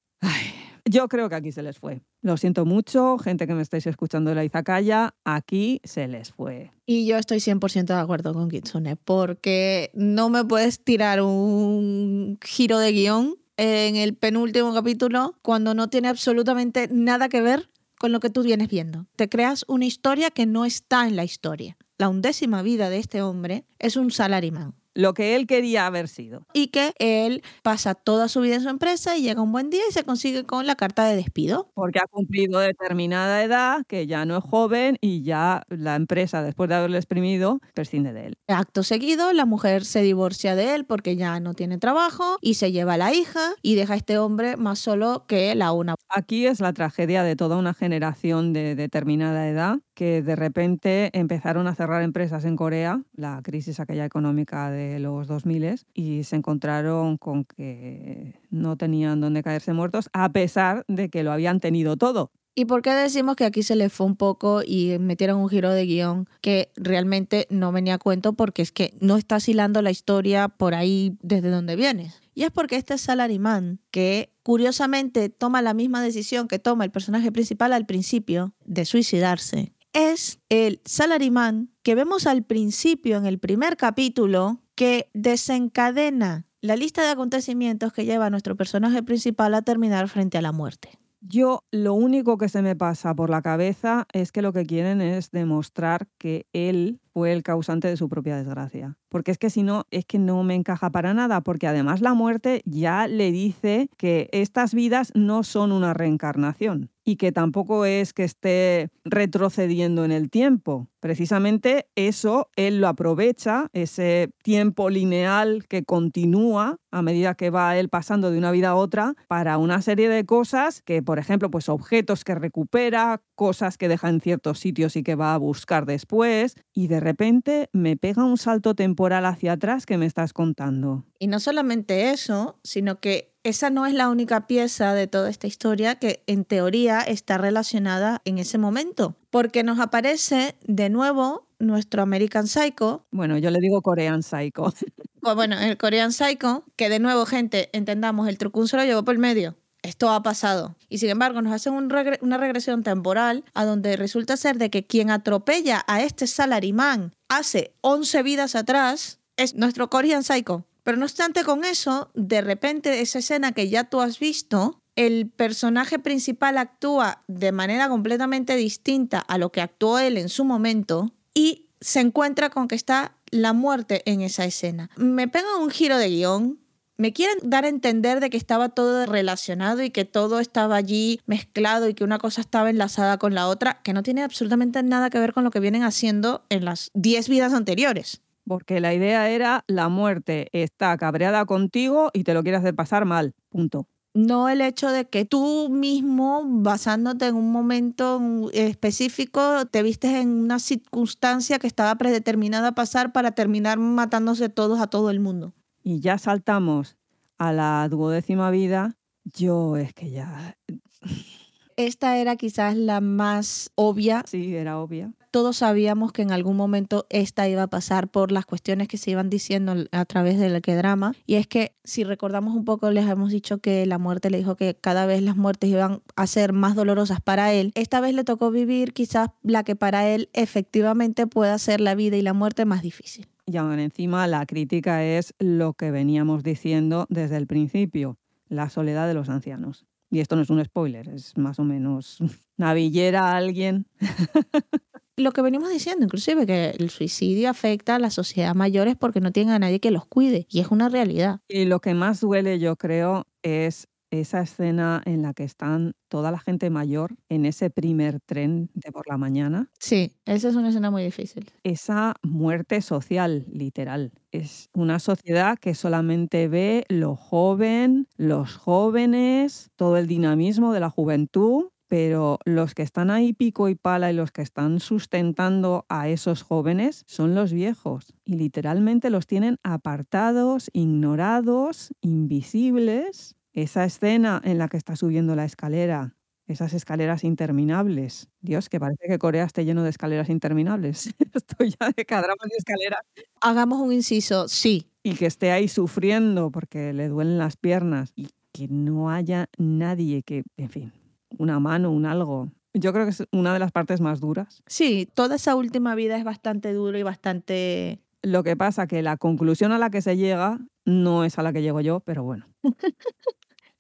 A: Yo creo que aquí se les fue. Lo siento mucho, gente que me estáis escuchando de la Izakaya, aquí se les fue.
B: Y yo estoy 100% de acuerdo con Kitsune, porque no me puedes tirar un giro de guion en el penúltimo capítulo cuando no tiene absolutamente nada que ver con lo que tú vienes viendo. Te creas una historia que no está en la historia. La undécima vida de este hombre es un salaryman
A: lo que él quería haber sido.
B: Y que él pasa toda su vida en su empresa y llega un buen día y se consigue con la carta de despido.
A: Porque ha cumplido determinada edad, que ya no es joven y ya la empresa, después de haberle exprimido, prescinde de él.
B: Acto seguido, la mujer se divorcia de él porque ya no tiene trabajo y se lleva a la hija y deja a este hombre más solo que la una.
A: Aquí es la tragedia de toda una generación de determinada edad que de repente empezaron a cerrar empresas en Corea, la crisis aquella económica de los 2000 y se encontraron con que no tenían dónde caerse muertos a pesar de que lo habían tenido todo.
B: ¿Y por qué decimos que aquí se le fue un poco y metieron un giro de guion que realmente no venía a cuento porque es que no está hilando la historia por ahí desde donde vienes? Y es porque este salaryman, que curiosamente toma la misma decisión que toma el personaje principal al principio, de suicidarse, es el salaryman que vemos al principio en el primer capítulo que desencadena la lista de acontecimientos que lleva a nuestro personaje principal a terminar frente a la muerte.
A: Yo lo único que se me pasa por la cabeza es que lo que quieren es demostrar que él el causante de su propia desgracia. Porque es que si no, es que no me encaja para nada, porque además la muerte ya le dice que estas vidas no son una reencarnación y que tampoco es que esté retrocediendo en el tiempo. Precisamente eso él lo aprovecha, ese tiempo lineal que continúa a medida que va él pasando de una vida a otra para una serie de cosas que, por ejemplo, pues objetos que recupera, cosas que deja en ciertos sitios y que va a buscar después, y de repente me pega un salto temporal hacia atrás que me estás contando.
B: Y no solamente eso, sino que esa no es la única pieza de toda esta historia que en teoría está relacionada en ese momento, porque nos aparece de nuevo nuestro American Psycho.
A: Bueno, yo le digo Korean Psycho.
B: Bueno, el Korean Psycho, que de nuevo, gente, entendamos, el trucún se lo llevó por el medio esto ha pasado. Y sin embargo, nos hacen una regresión temporal a donde resulta ser de que quien atropella a este salarimán hace 11 vidas atrás es nuestro Korean Psycho. Pero no obstante con eso, de repente esa escena que ya tú has visto, el personaje principal actúa de manera completamente distinta a lo que actuó él en su momento y se encuentra con que está la muerte en esa escena. Me pega un giro de guion me quieren dar a entender de que estaba todo relacionado y que todo estaba allí mezclado y que una cosa estaba enlazada con la otra, que no tiene absolutamente nada que ver con lo que vienen haciendo en las 10 vidas anteriores.
A: Porque la idea era la muerte está cabreada contigo y te lo quiere hacer pasar mal. Punto.
B: No el hecho de que tú mismo, basándote en un momento específico, te vistes en una circunstancia que estaba predeterminada a pasar para terminar matándose todos a todo el mundo
A: y ya saltamos a la duodécima vida, yo es que ya...
B: Esta era quizás la más obvia.
A: Sí, era obvia.
B: Todos sabíamos que en algún momento esta iba a pasar por las cuestiones que se iban diciendo a través del que drama. Y es que, si recordamos un poco, les hemos dicho que la muerte le dijo que cada vez las muertes iban a ser más dolorosas para él. Esta vez le tocó vivir quizás la que para él efectivamente pueda ser la vida y la muerte más difícil.
A: Y aún encima la crítica es lo que veníamos diciendo desde el principio, la soledad de los ancianos. Y esto no es un spoiler, es más o menos navillera a alguien.
B: lo que venimos diciendo, inclusive que el suicidio afecta a la sociedad mayores porque no tienen a nadie que los cuide y es una realidad.
A: Y lo que más duele, yo creo, es esa escena en la que están toda la gente mayor en ese primer tren de por la mañana.
B: Sí, esa es una escena muy difícil.
A: Esa muerte social, literal. Es una sociedad que solamente ve lo joven, los jóvenes, todo el dinamismo de la juventud pero los que están ahí pico y pala y los que están sustentando a esos jóvenes son los viejos y literalmente los tienen apartados, ignorados, invisibles esa escena en la que está subiendo la escalera, esas escaleras interminables. Dios, que parece que Corea esté lleno de escaleras interminables. Estoy ya de cadramas de escaleras.
B: Hagamos un inciso, sí.
A: Y que esté ahí sufriendo porque le duelen las piernas y que no haya nadie que, en fin, una mano, un algo. Yo creo que es una de las partes más duras.
B: Sí, toda esa última vida es bastante dura y bastante...
A: Lo que pasa que la conclusión a la que se llega no es a la que llego yo, pero bueno.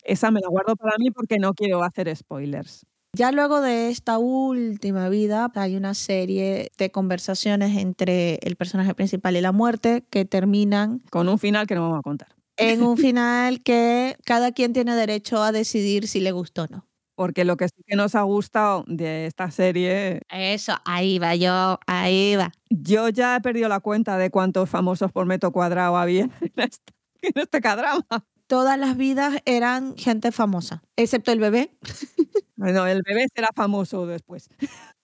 A: Esa me la guardo para mí porque no quiero hacer spoilers.
B: Ya luego de esta última vida hay una serie de conversaciones entre el personaje principal y la muerte que terminan
A: con un final que no vamos a contar.
B: En un final que cada quien tiene derecho a decidir si le gustó o no.
A: Porque lo que sí que nos ha gustado de esta serie...
B: Eso, ahí va yo, ahí va.
A: Yo ya he perdido la cuenta de cuántos famosos por metro cuadrado había en este, en este cadrama
B: todas las vidas eran gente famosa, excepto el bebé.
A: Bueno, el bebé será famoso después.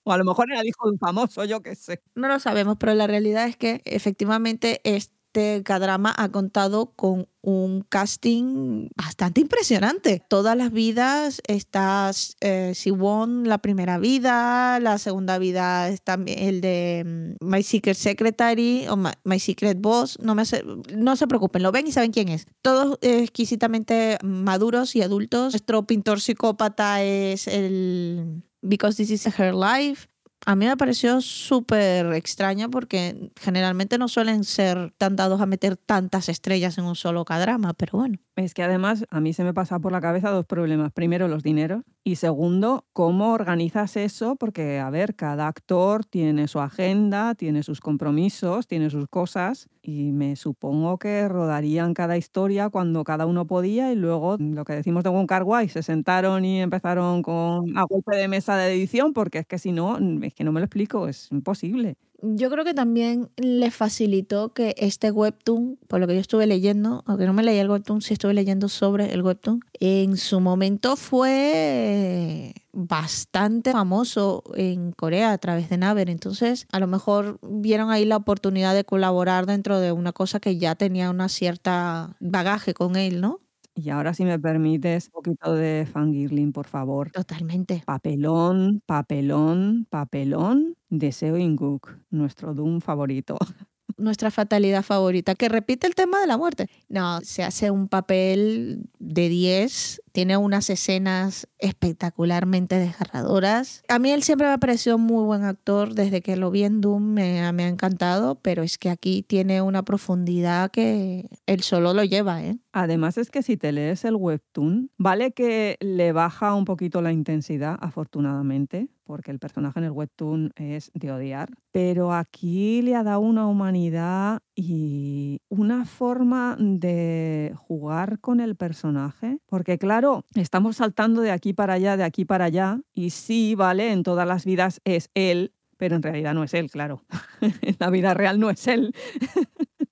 A: O a lo mejor era hijo de un famoso, yo qué sé.
B: No lo sabemos, pero la realidad es que efectivamente es este K-drama ha contado con un casting bastante impresionante. Todas las vidas, está eh, Siwon, la primera vida, la segunda vida está el de mm, My Secret Secretary o My, Secret Boss. No, me no se preocupen, lo ven y saben quién es. Todos exquisitamente maduros y adultos. Nuestro pintor psicópata es el Because This Is Her Life a mí me pareció súper extraña porque generalmente no suelen ser tan dados a meter tantas estrellas en un solo cadrama, pero bueno.
A: Es que además a mí se me pasa por la cabeza dos problemas. Primero, los dineros. Y segundo, cómo organizas eso, porque, a ver, cada actor tiene su agenda, tiene sus compromisos, tiene sus cosas, y me supongo que rodarían cada historia cuando cada uno podía, y luego lo que decimos de Wong Kar Wai, se sentaron y empezaron con a golpe de mesa de edición, porque es que si no, es que no me lo explico, es imposible.
B: Yo creo que también le facilitó que este webtoon, por lo que yo estuve leyendo, aunque no me leí el webtoon, sí estuve leyendo sobre el webtoon, en su momento fue bastante famoso en Corea a través de Naver. Entonces, a lo mejor vieron ahí la oportunidad de colaborar dentro de una cosa que ya tenía una cierta bagaje con él, ¿no?
A: Y ahora, si me permites, un poquito de fangirling, por favor.
B: Totalmente.
A: Papelón, papelón, papelón de Seo In-guk, nuestro Doom favorito.
B: Nuestra fatalidad favorita, que repite el tema de la muerte. No, se hace un papel de 10, tiene unas escenas espectacularmente desgarradoras. A mí él siempre me ha parecido muy buen actor, desde que lo vi en Doom me, ha encantado, pero es que aquí tiene una profundidad que él solo lo lleva. ¿eh?
A: Además es que si te lees el webtoon, vale que le baja un poquito la intensidad, afortunadamente, porque el personaje en el webtoon es de odiar, pero aquí le ha dado una humanidad y una forma de jugar con el personaje, porque claro, estamos saltando de aquí para allá, de aquí para allá, y sí, vale, en todas las vidas es él, pero en realidad no es él, claro. en la vida real no es él.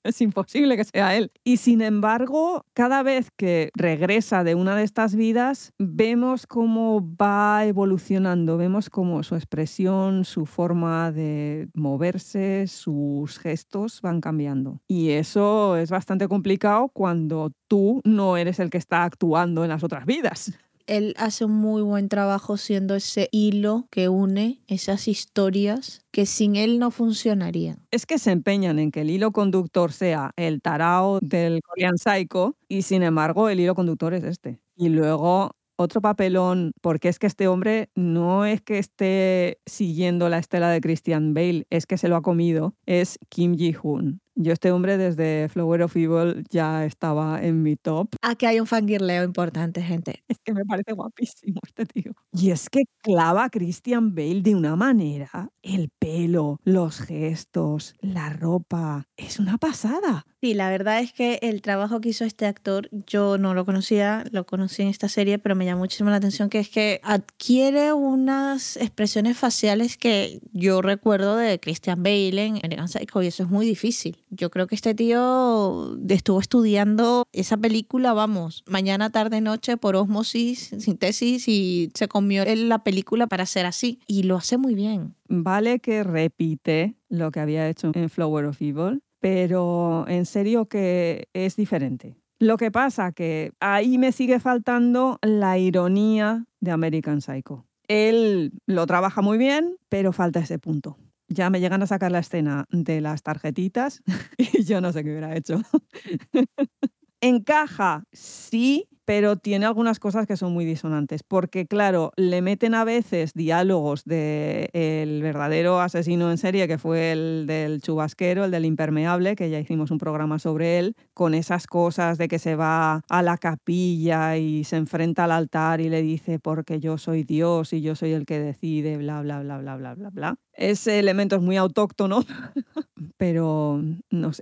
A: Es imposible que sea él. Y sin embargo, cada vez que regresa de una de estas vidas, vemos cómo va evolucionando, vemos cómo su expresión, su forma de moverse, sus gestos van cambiando. Y eso es bastante complicado cuando tú no eres el que está actuando en las otras vidas
B: él hace un muy buen trabajo siendo ese hilo que une esas historias que sin él no funcionarían.
A: Es que se empeñan en que el hilo conductor sea el tarao del Korean Psycho y sin embargo el hilo conductor es este. Y luego otro papelón, porque es que este hombre no es que esté siguiendo la estela de Christian Bale, es que se lo ha comido, es Kim Ji-hoon. Yo este hombre desde Flower of Evil ya estaba en mi top.
B: Aquí hay un fangirleo importante, gente.
A: Es que me parece guapísimo este tío. Y es que clava a Christian Bale de una manera. El pelo, los gestos, la ropa. Es una pasada.
B: Sí, la verdad es que el trabajo que hizo este actor, yo no lo conocía, lo conocí en esta serie, pero me llamó muchísimo la atención que es que adquiere unas expresiones faciales que yo recuerdo de Christian Bale en American Psycho y eso es muy difícil. Yo creo que este tío estuvo estudiando esa película, vamos, mañana, tarde, noche por osmosis, síntesis y se comió la película para ser así. Y lo hace muy bien.
A: Vale que repite lo que había hecho en Flower of Evil, pero en serio que es diferente Lo que pasa que ahí me sigue faltando la ironía de American Psycho. Él lo trabaja muy bien, pero falta ese punto. Ya me llegan a sacar la escena de las tarjetitas y yo no sé qué hubiera hecho. Encaja, sí, pero tiene algunas cosas que son muy disonantes, porque claro, le meten a veces diálogos del el verdadero asesino en serie, que fue el del chubasquero, el del impermeable, que ya hicimos un programa sobre él, con esas cosas de que se va a la capilla y se enfrenta al altar y le dice, porque yo soy Dios y yo soy el que decide, bla, bla, bla, bla, bla, bla, bla. Ese elemento es muy autóctono, pero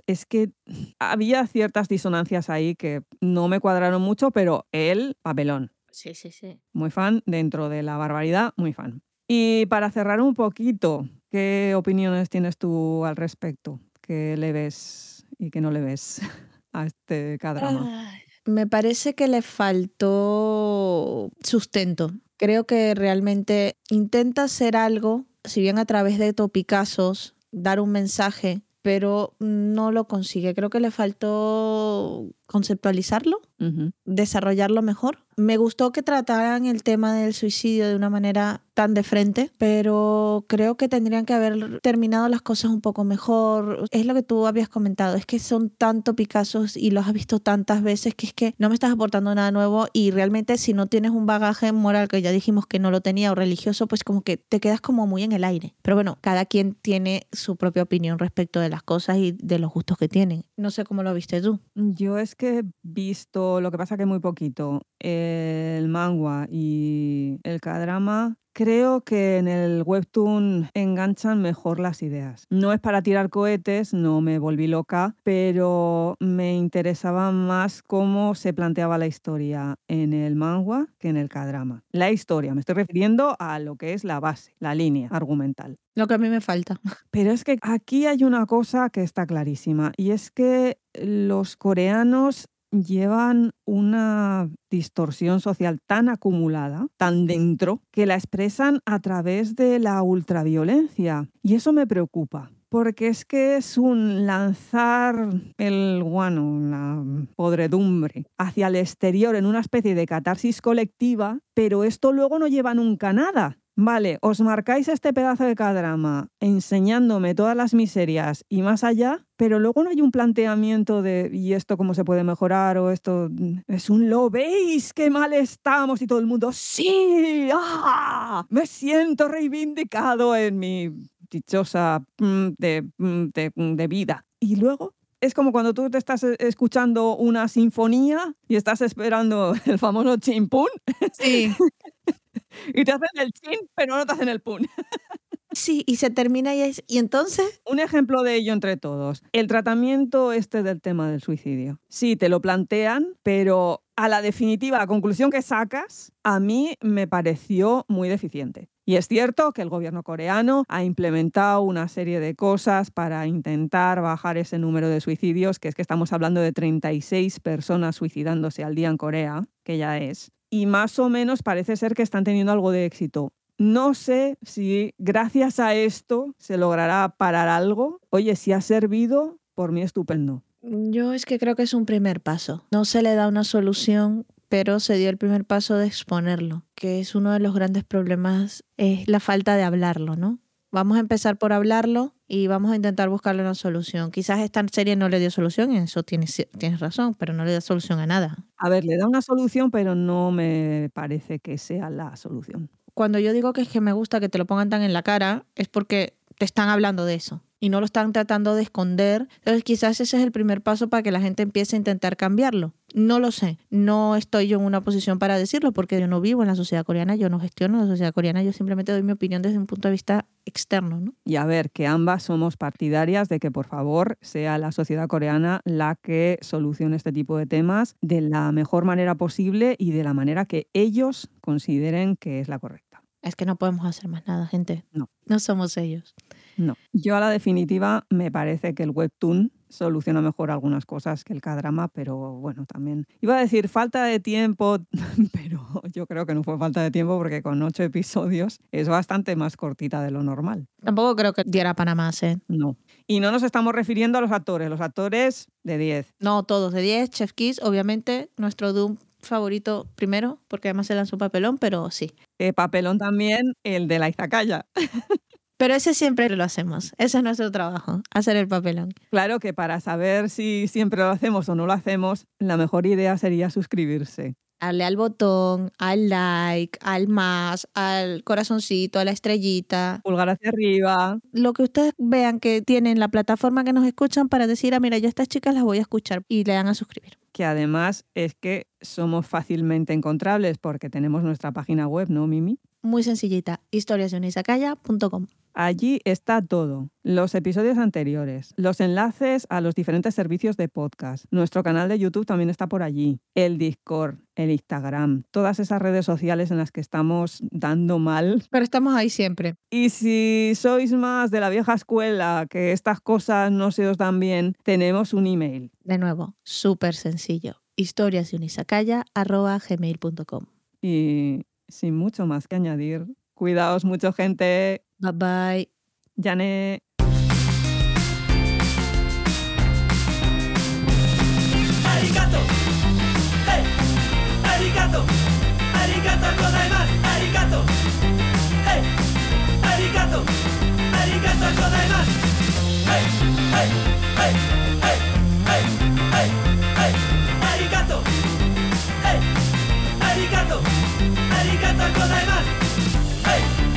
A: es que había ciertas disonancias ahí que no me cuadraron mucho, pero él, papelón.
B: Sí, sí, sí.
A: Muy fan dentro de la barbaridad, muy fan. Y para cerrar un poquito, ¿qué opiniones tienes tú al respecto? ¿Qué le ves y qué no le ves a este cadrama?
B: me parece que le faltó sustento. Creo que realmente intenta hacer algo si bien a través de topicazos, dar un mensaje, pero no lo consigue. Creo que le faltó conceptualizarlo, desarrollarlo mejor. Me gustó que trataran el tema del suicidio de una manera tan de frente, pero creo que tendrían que haber terminado las cosas un poco mejor. Es lo que tú habías comentado, es que son tanto Picassos y los has visto tantas veces que es que no me estás aportando nada nuevo y realmente si no tienes un bagaje moral que ya dijimos que no lo tenía o religioso, pues como que te quedas como muy en el aire. Pero bueno, cada quien tiene su propia opinión respecto de las cosas y de los gustos que tienen. No sé cómo lo viste tú.
A: Yo es que he visto, lo que pasa que muy poquito, el manga y el K-drama Creo que en el webtoon enganchan mejor las ideas. No es para tirar cohetes, no me volví loca, pero me interesaba más cómo se planteaba la historia en el manga que en el K-drama. La historia, me estoy refiriendo a lo que es la base, la línea argumental.
B: Lo que a mí me falta.
A: Pero es que aquí hay una cosa que está clarísima y es que los coreanos llevan una distorsión social tan acumulada, tan dentro, que la expresan a través de la ultraviolencia. Y eso me preocupa. Porque es que es un lanzar el guano, la podredumbre, hacia el exterior en una especie de catarsis colectiva, pero esto luego no lleva nunca nada. Vale, os marcáis este pedazo de cadrama enseñándome todas las miserias y más allá, pero luego no hay un planteamiento de ¿y esto cómo se puede mejorar? o esto es un lo veis, qué mal estamos y todo el mundo sí, ¡ah! me siento reivindicado en mi dichosa mm, de, mm, de, mm, de vida. Y luego es como cuando tú te estás e, escuchando una sinfonía y estás esperando el famoso chimpún.
B: Sí.
A: y te hacen el chin, pero no te hacen el pun.
B: Sí, y se termina y es... ¿Y entonces?
A: Un ejemplo de ello entre todos. El tratamiento este del tema del suicidio. Sí, te lo plantean, pero a la definitiva, la conclusión que sacas, a mí me pareció muy deficiente. Y es cierto que el gobierno coreano ha implementado una serie de cosas para intentar bajar ese número de suicidios, que es que estamos hablando de 36 personas suicidándose al día en Corea, que ya es. Y más o menos parece ser que están teniendo algo de éxito. No sé si gracias a esto se logrará parar algo. Oye, si ha servido, por mí estupendo.
B: Yo es que creo que es un primer paso. No se le da una solución, pero se dio el primer paso de exponerlo, que es uno de los grandes problemas, es la falta de hablarlo, ¿no? Vamos a empezar por hablarlo y vamos a intentar buscarle una solución. Quizás esta serie no le dio solución, y eso tienes, tienes razón, pero no le da solución a nada.
A: A ver, le da una solución, pero no me parece que sea la solución
B: cuando yo digo que es que me gusta que te lo pongan tan en la cara, es porque te están hablando de eso y no lo están tratando de esconder. Entonces quizás ese es el primer paso para que la gente empiece a intentar cambiarlo. No lo sé, no estoy yo en una posición para decirlo porque yo no vivo en la sociedad coreana, yo no gestiono la sociedad coreana, yo simplemente doy mi opinión desde un punto de vista externo. ¿no?
A: Y a ver, que ambas somos partidarias de que por favor sea la sociedad coreana la que solucione este tipo de temas de la mejor manera posible y de la manera que ellos consideren que es la correcta.
B: Es que no podemos hacer más nada, gente.
A: No.
B: No somos ellos.
A: No. Yo a la definitiva me parece que el webtoon soluciona mejor algunas cosas que el K-drama, pero bueno, también iba a decir falta de tiempo, pero yo creo que no fue falta de tiempo porque con ocho episodios es bastante más cortita de lo normal.
B: Tampoco creo que diera para más, ¿eh?
A: No. Y no nos estamos refiriendo a los actores, los actores de 10.
B: No, todos de 10. Chef Kiss, obviamente, nuestro Doom favorito primero, porque además se lanzó papelón, pero sí.
A: Eh, papelón también el de la Izakaya.
B: Pero ese siempre lo hacemos. Ese es nuestro trabajo, hacer el papelón.
A: Claro que para saber si siempre lo hacemos o no lo hacemos, la mejor idea sería suscribirse.
B: Darle al botón, al like, al más, al corazoncito, a la estrellita.
A: Pulgar hacia arriba.
B: Lo que ustedes vean que tienen la plataforma que nos escuchan para decir, ah, mira, yo a estas chicas las voy a escuchar y le dan a suscribir.
A: Que además es que somos fácilmente encontrables porque tenemos nuestra página web, ¿no, Mimi?
B: Muy sencillita, historiasdeunisacaya.com.
A: Allí está todo, los episodios anteriores, los enlaces a los diferentes servicios de podcast. Nuestro canal de YouTube también está por allí, el Discord, el Instagram, todas esas redes sociales en las que estamos dando mal.
B: Pero estamos ahí siempre.
A: Y si sois más de la vieja escuela, que estas cosas no se os dan bien, tenemos un email.
B: De nuevo, súper sencillo, historiasdeunisacaya.gmail.com.
A: Y sin mucho más que añadir. Cuidaos mucho, gente.
B: Bye bye.
A: Janet. Arigato. Hey. Arigato. Arigato gozaimasu. Arigato. Hey. Arigato. Arigato gozaimasu. Hey. Hey. Hey. でございます。